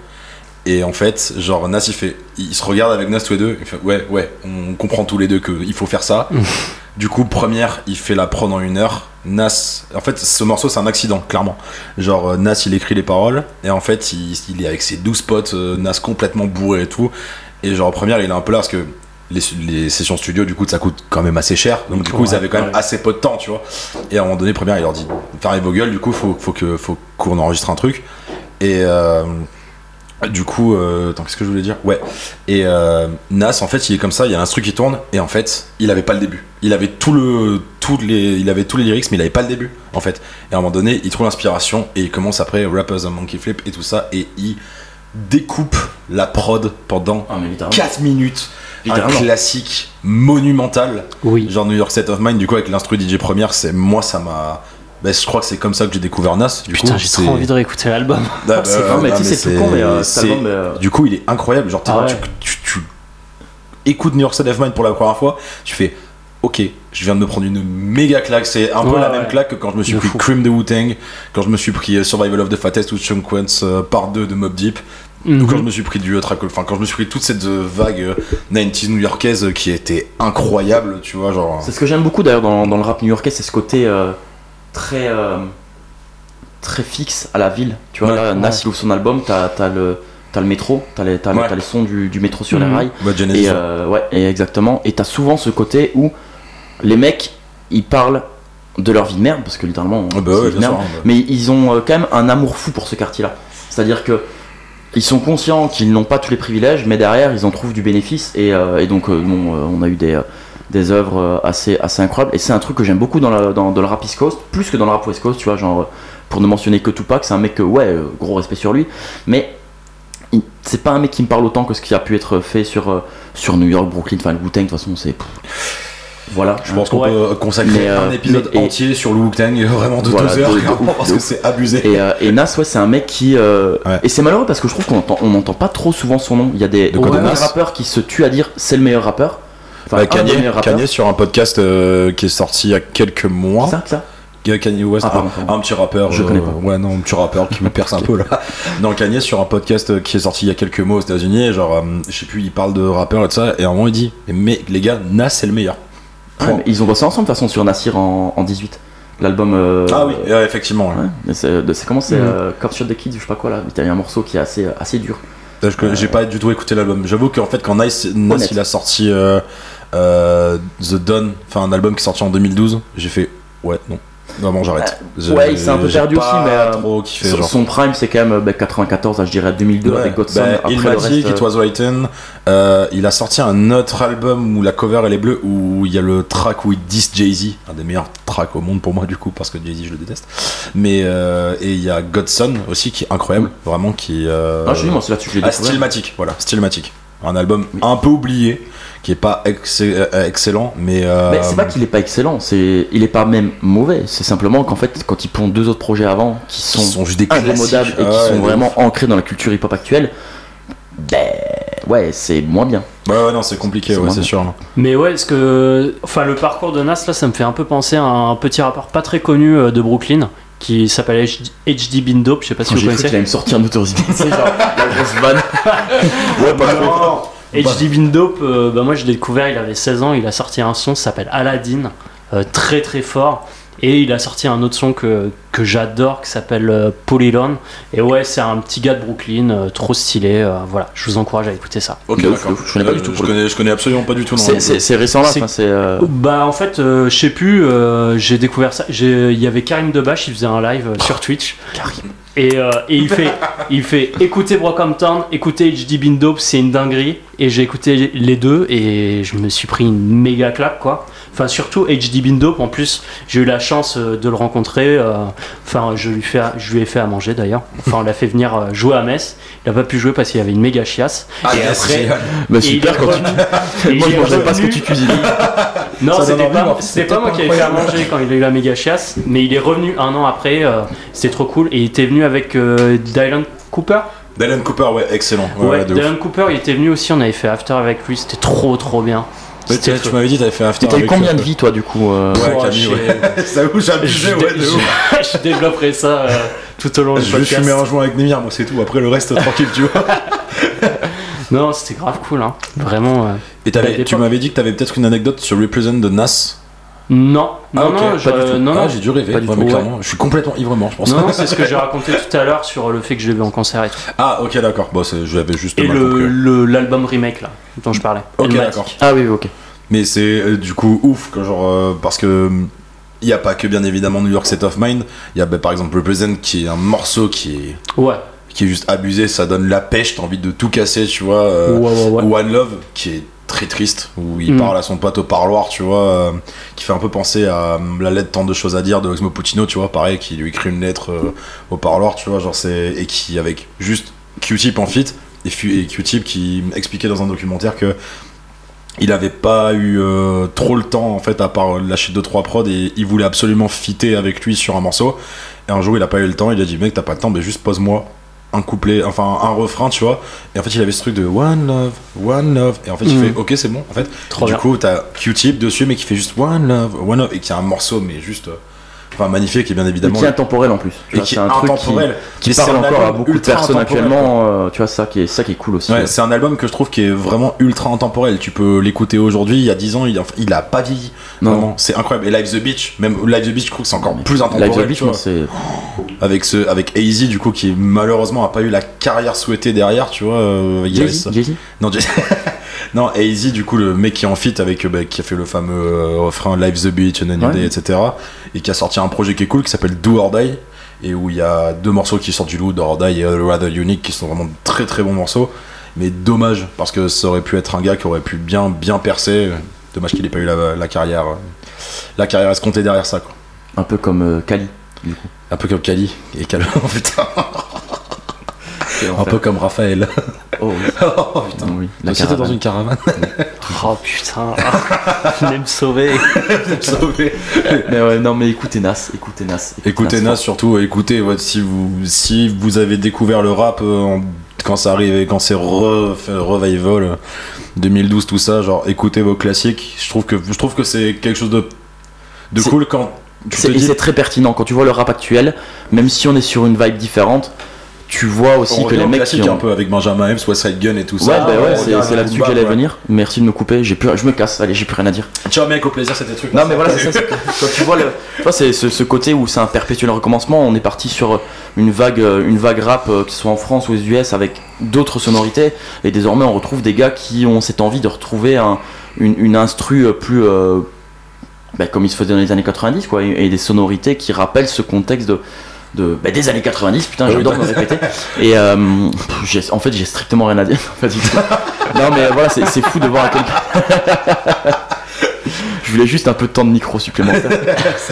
et en fait genre Nas il fait il se regarde avec Nas tous les deux il fait ouais ouais on comprend tous les deux qu'il faut faire ça. Du coup première il fait la prod en une heure. Nas en fait ce morceau c'est un accident clairement. Genre euh, Nas il écrit les paroles et en fait il, il est avec ses 12 potes euh, Nas complètement bourré et tout. Et genre première il est un peu là parce que les, les sessions studio du coup ça coûte quand même assez cher. Donc du coup Ouais, ils avaient quand même assez peu de temps tu vois. Et à un moment donné première il leur dit fermez vos gueules du coup faut, faut qu'on enregistre un truc. Et euh, du coup euh, attends qu'est-ce que je voulais dire? Ouais et euh, Nas en fait il est comme ça il y a un truc qui tourne et en fait il avait pas le début il avait tout le tout les il avait tous les lyrics mais il avait pas le début en fait et à un moment donné il trouve l'inspiration et il commence après Rappers and Monkey Flip et tout ça et il découpe la prod pendant Ah, mais littéralement. 4 minutes. Un classique monumental. Oui. Genre New York State of Mind, du coup, avec l'instru DJ première, c'est moi, ça m'a. Ben, je crois que c'est comme ça que j'ai découvert Nas. Du Putain, j'ai trop envie de réécouter l'album. Ah, [laughs] bah, C'est- mais tu sais, c'est tout con, mais euh, cet c'est- album, euh, Du coup, il est incroyable. Genre, Ah ouais. tu, tu- tu écoutes New York State of Mind pour la première fois, tu fais Ok, je viens de me prendre une méga claque. C'est un peu Ouais, la même claque que quand je me suis De pris fou. Cream de Wu-Tang, quand je me suis pris euh, Survival of the Fattest ou Chunkwens euh, part 2 de Mob Deep, ou Mhm. quand je me suis pris du track, enfin quand je me suis pris toute cette vague euh, 90s new-yorkaise qui était incroyable, tu vois, genre. C'est ce que j'aime beaucoup d'ailleurs dans, dans le rap new-yorkais, c'est ce côté euh, très euh, très fixe à la ville. Tu vois, Ouais. là, Nas Ouais. il ouvre son album, t'as as le t'as le métro, t'as les, t'as le- Ouais. t'as les sons du, du métro sur les Mhm. rails. Bah, Genesis, Et euh, ouais, et exactement. Et t'as souvent ce côté où les mecs ils parlent de leur vie de merde parce que littéralement Ah bah merde. sûr, hein, bah. mais ils ont euh, quand même un amour fou pour ce quartier-là. C'est-à-dire que ils sont conscients qu'ils n'ont pas tous les privilèges, mais derrière ils en trouvent du bénéfice et, euh, et donc euh, bon, euh, on a eu des, euh, des œuvres euh, assez, assez incroyables et c'est un truc que j'aime beaucoup dans, la- dans, dans le rap East Coast, plus que dans le rap West Coast, tu vois, genre euh, pour ne mentionner que Tupac, c'est un mec que ouais, euh, gros respect sur lui, mais c'est pas un mec qui me parle autant que ce qui a pu être fait sur, sur New York, Brooklyn, enfin le Wu-Tang de toute façon c'est... Voilà, Je pense qu'on Ouais. peut consacrer Mais, un épisode mais- et- entier sur le Wu-Tang, vraiment de Voilà, deux heures, de- de clairement, ouf, parce que c'est abusé. Et, euh, et Nas, ouais, c'est un mec qui. euh, Ouais. Et c'est malheureux parce que je trouve qu'on entend, on n'entend pas trop souvent son nom. Il y a des, rappeurs qui se tuent à dire c'est le meilleur rappeur. Enfin, Euh, Kanye. Kanye sur un podcast euh, qui est sorti il y a quelques mois. C'est ça, ça Euh, Kanye West, Ah, un, petit rappeur. Je euh, connais pas. Ouais, non, un petit rappeur qui me perce un [laughs] peu là. Non, Kanye sur un podcast euh, qui est sorti il y a quelques mois aux États-Unis. Genre, euh, je sais plus, il parle de rappeur et tout ça. Et à un moment, il dit Mais les gars, Nas c'est le meilleur. Ouais, Point. mais Ils ont bossé ensemble de toute façon sur Nassir en, en 18. L'album. euh, Ah oui, euh, effectivement. ouais. ouais. Mais C'est comment c'est Mhm. euh, Cop Shot the Kids, je sais pas quoi là. Il y a un morceau qui est assez, assez dur. J'ai pas du tout écouté l'album. J'avoue qu'en fait, quand Honnête. il a sorti euh, euh, The Dawn, enfin un album qui est sorti en 2012, j'ai fait Ouais, non. Vraiment, j'arrête. J'ai- ouais, il s'est un peu perdu aussi, mais, euh, trop kiffé. Son, prime c'est quand même euh, bah, 94, là, je dirais 2002 Ouais, avec Godson. bah, il le m'a dit reste, It Was Written. Euh, il a sorti un autre album où la cover elle est bleue, où il y a le track où il diss Jay-Z, un des meilleurs tracks au monde pour moi du coup, parce que Jay-Z je le déteste. Mais euh, et il y a Godson aussi qui est incroyable, vraiment qui. Euh, Ah, je dis, moi c'est là-dessus que je l'ai ah. Stillmatic, voilà, Stillmatic. Un album Oui. un peu oublié, qui est pas euh, excellent, mais. euh, Mais c'est pas qu'il est pas excellent, c'est il est pas même mauvais. C'est simplement qu'en fait, quand ils pondent deux autres projets avant qui qui sont, sont juste des indémodables classiques. et qui Ah ouais, sont vraiment ancrés dans la culture hip-hop actuelle, ben ouais, c'est moins bien. Ouais, ouais, non, c'est compliqué, C'est ouais, c'est sûr. Mais ouais, est-ce que. Enfin, le parcours de Nas, là, ça me fait un peu penser à un petit rappeur pas très connu euh, de Brooklyn qui s'appelle HD HD Bindope, je sais pas si vous j'ai cru qu'il connaissez. allait me sortir un B.I.G., [laughs] c'est genre la grosse vanne. Ouais, pas trop. HD Bindope, euh, bah moi je l'ai découvert, il avait 16 ans, il a sorti un son, ça s'appelle Aladdin, euh, très très fort. Et il a sorti un autre son que, que j'adore qui s'appelle euh, Polylon. Et ouais, c'est un petit gars de Brooklyn, euh, trop stylé. euh, voilà, je vous encourage à écouter ça. Ok, d'accord. je connais pas du tout Je pour le connais, je connais absolument pas du tout. C'est- C'est c'est récent là, C'est- euh, Bah en fait, euh, je sais plus, euh, j'ai découvert ça. Il y avait Karim Debache, il faisait un live euh, sur Twitch. Karim. Et, euh, et il fait, il fait écoutez Brockhampton, écoutez HD Bindope, c'est une dinguerie. Et j'ai écouté les deux et je me suis pris une méga claque quoi. Enfin surtout HD Bindope en plus, j'ai eu la chance euh, de le rencontrer. euh, Enfin je lui fais, je lui ai fait à manger d'ailleurs. Enfin on l'a fait venir euh, jouer à Metz. Il a pas pu jouer parce qu'il y avait une méga chiasse. Ah, et yes, après. Bah super est quand tu. Moi je mangeais pas ce que tu cuisines. non, c'était pas, c'était c'était pas moi qui avais fait à manger quand il a eu la méga chiasse, mais il est revenu un an après, euh, c'était trop cool, et il était venu avec euh, Dylan Cooper? Dylan Cooper, ouais, excellent. Ouais, Ouais, ouais, de ouf. Dylan Cooper, il était venu aussi, on avait fait After avec lui, c'était trop trop bien. Tu tu m'avais dit, t'avais fait After. Et t'as eu combien de vies toi du coup euh, Ouais, Camille, ouais. Ça [laughs] abusé, je, ouais, dé- de ouf. je- [laughs] je développerai ça euh, tout au long du Je podcast. fumer un joint avec Nemir, moi c'est tout. Après le reste, tranquille, tu vois. [laughs] Non, c'était grave cool, hein. vraiment. euh. Et tu m'avais dit que t'avais peut-être une anecdote sur Represent de Nas. Non, non, Ah, non, pas je- du tout. non, Ah, non. j'ai dû rêver. Pas du Ouais, tout, mais ouais. clairement, je suis complètement ivre-mort, je pense. Non, non, c'est ce que j'ai [laughs] raconté tout à l'heure sur le fait que je l'ai vu en concert et tout. Ah, ok, d'accord. Bon, je l'avais juste Et mal le- le- l'album remake là, dont je parlais. Ok, d'accord. Ah oui, ok. Mais c'est euh, du coup ouf, que genre, euh, parce que il n'y a pas que bien évidemment New York State of Mind. Il y a bah, par exemple Represent qui est un morceau qui est, Ouais. qui est juste abusé, ça donne la pêche, t'as envie de tout casser, tu vois. euh, ouais, ouais, ouais. ou One Love qui est très triste, où il Mm. parle à son pote au parloir, tu vois, euh, qui fait un peu penser à euh, la lettre tant de choses à dire de Oxmo Puccino, tu vois, pareil, qui lui écrit une lettre euh, au parloir, tu vois, genre c'est. et qui avec juste Q-Tip en fit et, Q-Tip qui expliquait dans un documentaire que il avait pas eu trop le temps en fait à part lâcher 2-3 prods et il voulait absolument fitter avec lui sur un morceau et un jour il a pas eu le temps il a dit mec t'as pas le temps mais juste pose-moi un couplet enfin un refrain tu vois. Et en fait il avait ce truc de one love one love. Et en fait il Mhm. fait ok c'est bon. En fait Trop et du coup t'as Q-Tip dessus mais qui fait juste one love one love et qui a un morceau mais juste euh, enfin magnifique et bien évidemment qui est intemporel en plus. Tu et vois, qui est un truc qui, qui parle encore à beaucoup de personnes actuellement. euh, tu vois, ça qui est, ça qui est cool aussi. Ouais, c'est un album que je trouve qui est vraiment ultra intemporel. Tu peux l'écouter aujourd'hui, il y a 10 ans, il a, il a pas vieilli. Non. C'est incroyable. Et Live the Beach, même Live the Beach, je trouve que c'est encore plus intemporel. Live the Beach, c'est. avec ce, avec AZ du coup, qui malheureusement a pas eu la carrière souhaitée derrière, tu vois. euh. Jay-Z Non, Jay- [laughs] non, AZ du coup, le mec qui est en fit avec, euh, bah, qui a fait le fameux euh, refrain Live the Beach, and Ouais. Day, etc. Et qui a sorti un projet qui est cool, qui s'appelle Do or Die. Et où il y a deux morceaux qui sortent du lot, Do or Die et Rather Unique, qui sont vraiment très très bons morceaux. Mais dommage, parce que ça aurait pu être un gars qui aurait pu bien bien percer. Dommage qu'il ait pas eu la, la carrière, euh, la carrière escomptée derrière ça, quoi. Un peu comme euh, Kali. Un peu comme Kali et [laughs] putain. Un peu comme Raphaël. Oh oui. [laughs] oh putain. oui. La Toi, c'était dans une caravane. [laughs] Oh putain, [laughs] venez me sauver. Sauvé. Mais ouais, non, mais écoutez Nas. Écoutez Nas. Écoutez Nas surtout, écoutez ouais, si vous si vous avez découvert le rap euh, en- quand ça arrivait, quand c'est re, revival euh, 2012 tout ça, genre écoutez vos classiques. Je trouve que je trouve que c'est quelque chose de de cool quand tu te C'est et dis c'est très pertinent. Quand tu vois le rap actuel, même si on est sur une vibe différente, tu vois aussi on que les mecs qui ont. un peu avec Benjamin West Side Gun et tout Ouais, ça. bah ouais, c'est là-dessus Boom que Bap, j'allais ouais. venir. Merci de me couper. J'ai plus, je me casse. Allez, j'ai plus rien à dire. Ciao mec, au plaisir, c'était trucs. Non, mais voilà, c'est ça. c'est que Quand tu vois le, tu c'est ce, ce côté où c'est un perpétuel recommencement. On est parti sur une vague, une vague rap, euh, que ce soit en France ou aux US, avec d'autres sonorités. Et désormais, on retrouve des gars qui ont cette envie de retrouver un, une, une instru euh, plus, euh, bah, comme il se faisait dans les années 90, quoi, et, et des sonorités qui rappellent ce contexte de. De, bah, des années 90, putain, j'adore me répéter. Et euh, pff, en fait, j'ai strictement rien à dire. Non, mais voilà, c'est fou de voir à quel [laughs] Je voulais juste un peu de temps de micro supplémentaire.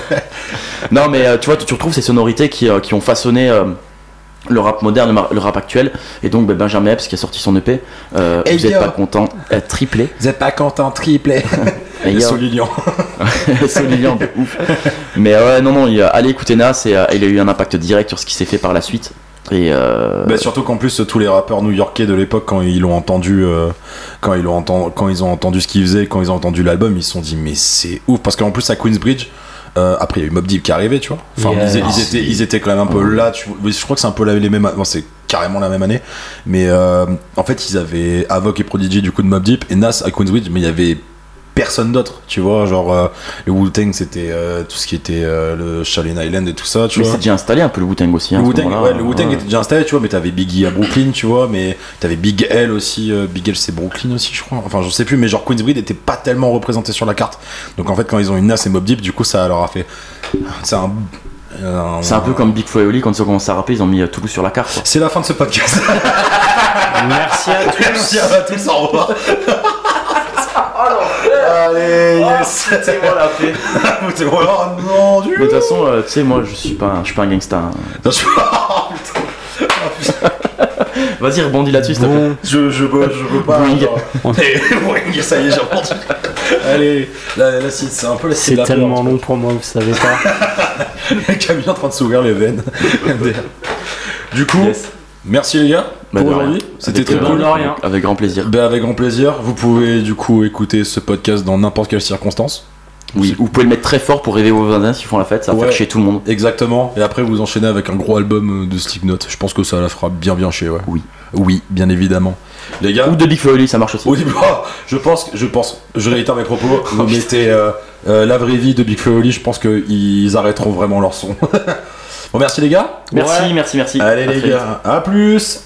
[laughs] non, mais euh, tu vois, tu, tu retrouves ces sonorités qui, euh, qui ont façonné euh, le rap moderne, le, rap actuel. Et donc, bah, Benjamin Epps qui a sorti son EP. euh, Hey, vous êtes yo. pas content euh, Triplé. Vous êtes pas content, triplé. [laughs] Et. C'est Lilian [laughs] de ouf. Mais ouais, non, non, il, a- allez écouter Nas et euh, il a eu un impact direct sur ce qui s'est fait par la suite. Et euh, Bah, surtout qu'en plus tous les rappeurs new-yorkais de l'époque quand ils l'ont entendu euh, quand ils l'ont entendu quand ils ont entendu ce qu'ils faisaient quand ils ont entendu l'album ils se sont dit mais c'est ouf parce qu'en plus à Queensbridge euh, après il y a eu Mob Deep qui est arrivé tu vois. Enfin Yes. ils, ils étaient ils étaient quand même un peu là tu je crois que c'est un peu les mêmes bon, c'est carrément la même année. Mais euh, en fait ils avaient Avoc et Prodigy du coup de Mob Deep et Nas à Queensbridge mais il y avait personne d'autre tu vois genre euh, le Wu-Tang c'était euh, tout ce qui était euh, le Shaolin Island et tout ça tu mais vois c'est déjà installé un peu le Wu-Tang aussi. hein, le Wu-Tang, ouais, Ouais. était déjà installé, tu vois, mais t'avais Biggie à Brooklyn, tu vois, mais t'avais Big L aussi. euh, Big L, c'est Brooklyn aussi, je crois. Enfin, je sais plus, mais genre Queensbridge était pas tellement représenté sur la carte. Donc en fait, quand ils ont eu Nas et Mob Deep, du coup, ça leur a fait. C'est un. C'est un peu comme Big Flo et Oli quand ils ont commencé à rapper, ils ont mis Toulouse sur la carte. C'est la fin de ce podcast. Merci à tous. [laughs] Merci à tous, au revoir. Allez, yes. C'était-moi la paix. Vraiment oh, non, du. Mais de toute façon, euh, tu sais, moi je suis pas, un- je suis pas un gangsta. hein. [laughs] Vas-y, rebondis là-dessus, s'il te plaît. Bon, Je, je, peux, je peux pas. Boing. genre. [laughs] Et boing, ça y est, j'ai entendu. Allez, là, là c'est c'est un peu la c'est la tellement peur, long pour moi, vous savez pas. [laughs] Le Camille est en train de s'ouvrir les veines. du coup, Yes. merci les gars Bah, pour aujourd'hui. C'était Avec, très euh, cool. De rien. Avec grand plaisir. Ben, avec grand plaisir. Vous pouvez du coup écouter ce podcast dans n'importe quelle circonstance. Oui, vous pouvez le mettre très fort pour rêver vos voisins s'ils font la fête, ça va Ouais. faire chier tout le monde. Exactement. Et après, vous enchaînez avec un gros album de Slipknot. Je pense que ça la fera bien, bien chier, ouais. Oui. Oui, bien évidemment. Les gars. Ou de Big Oli, ça marche aussi. Oui, bah, je pense, je pense, je réitère mes propos. [laughs] Vous mettez euh, euh, la vraie vie de Big Oli, je pense qu'ils arrêteront vraiment leur son. [laughs] bon, merci les gars. Merci, Ouais. merci, merci. Allez À les vite. gars, à plus.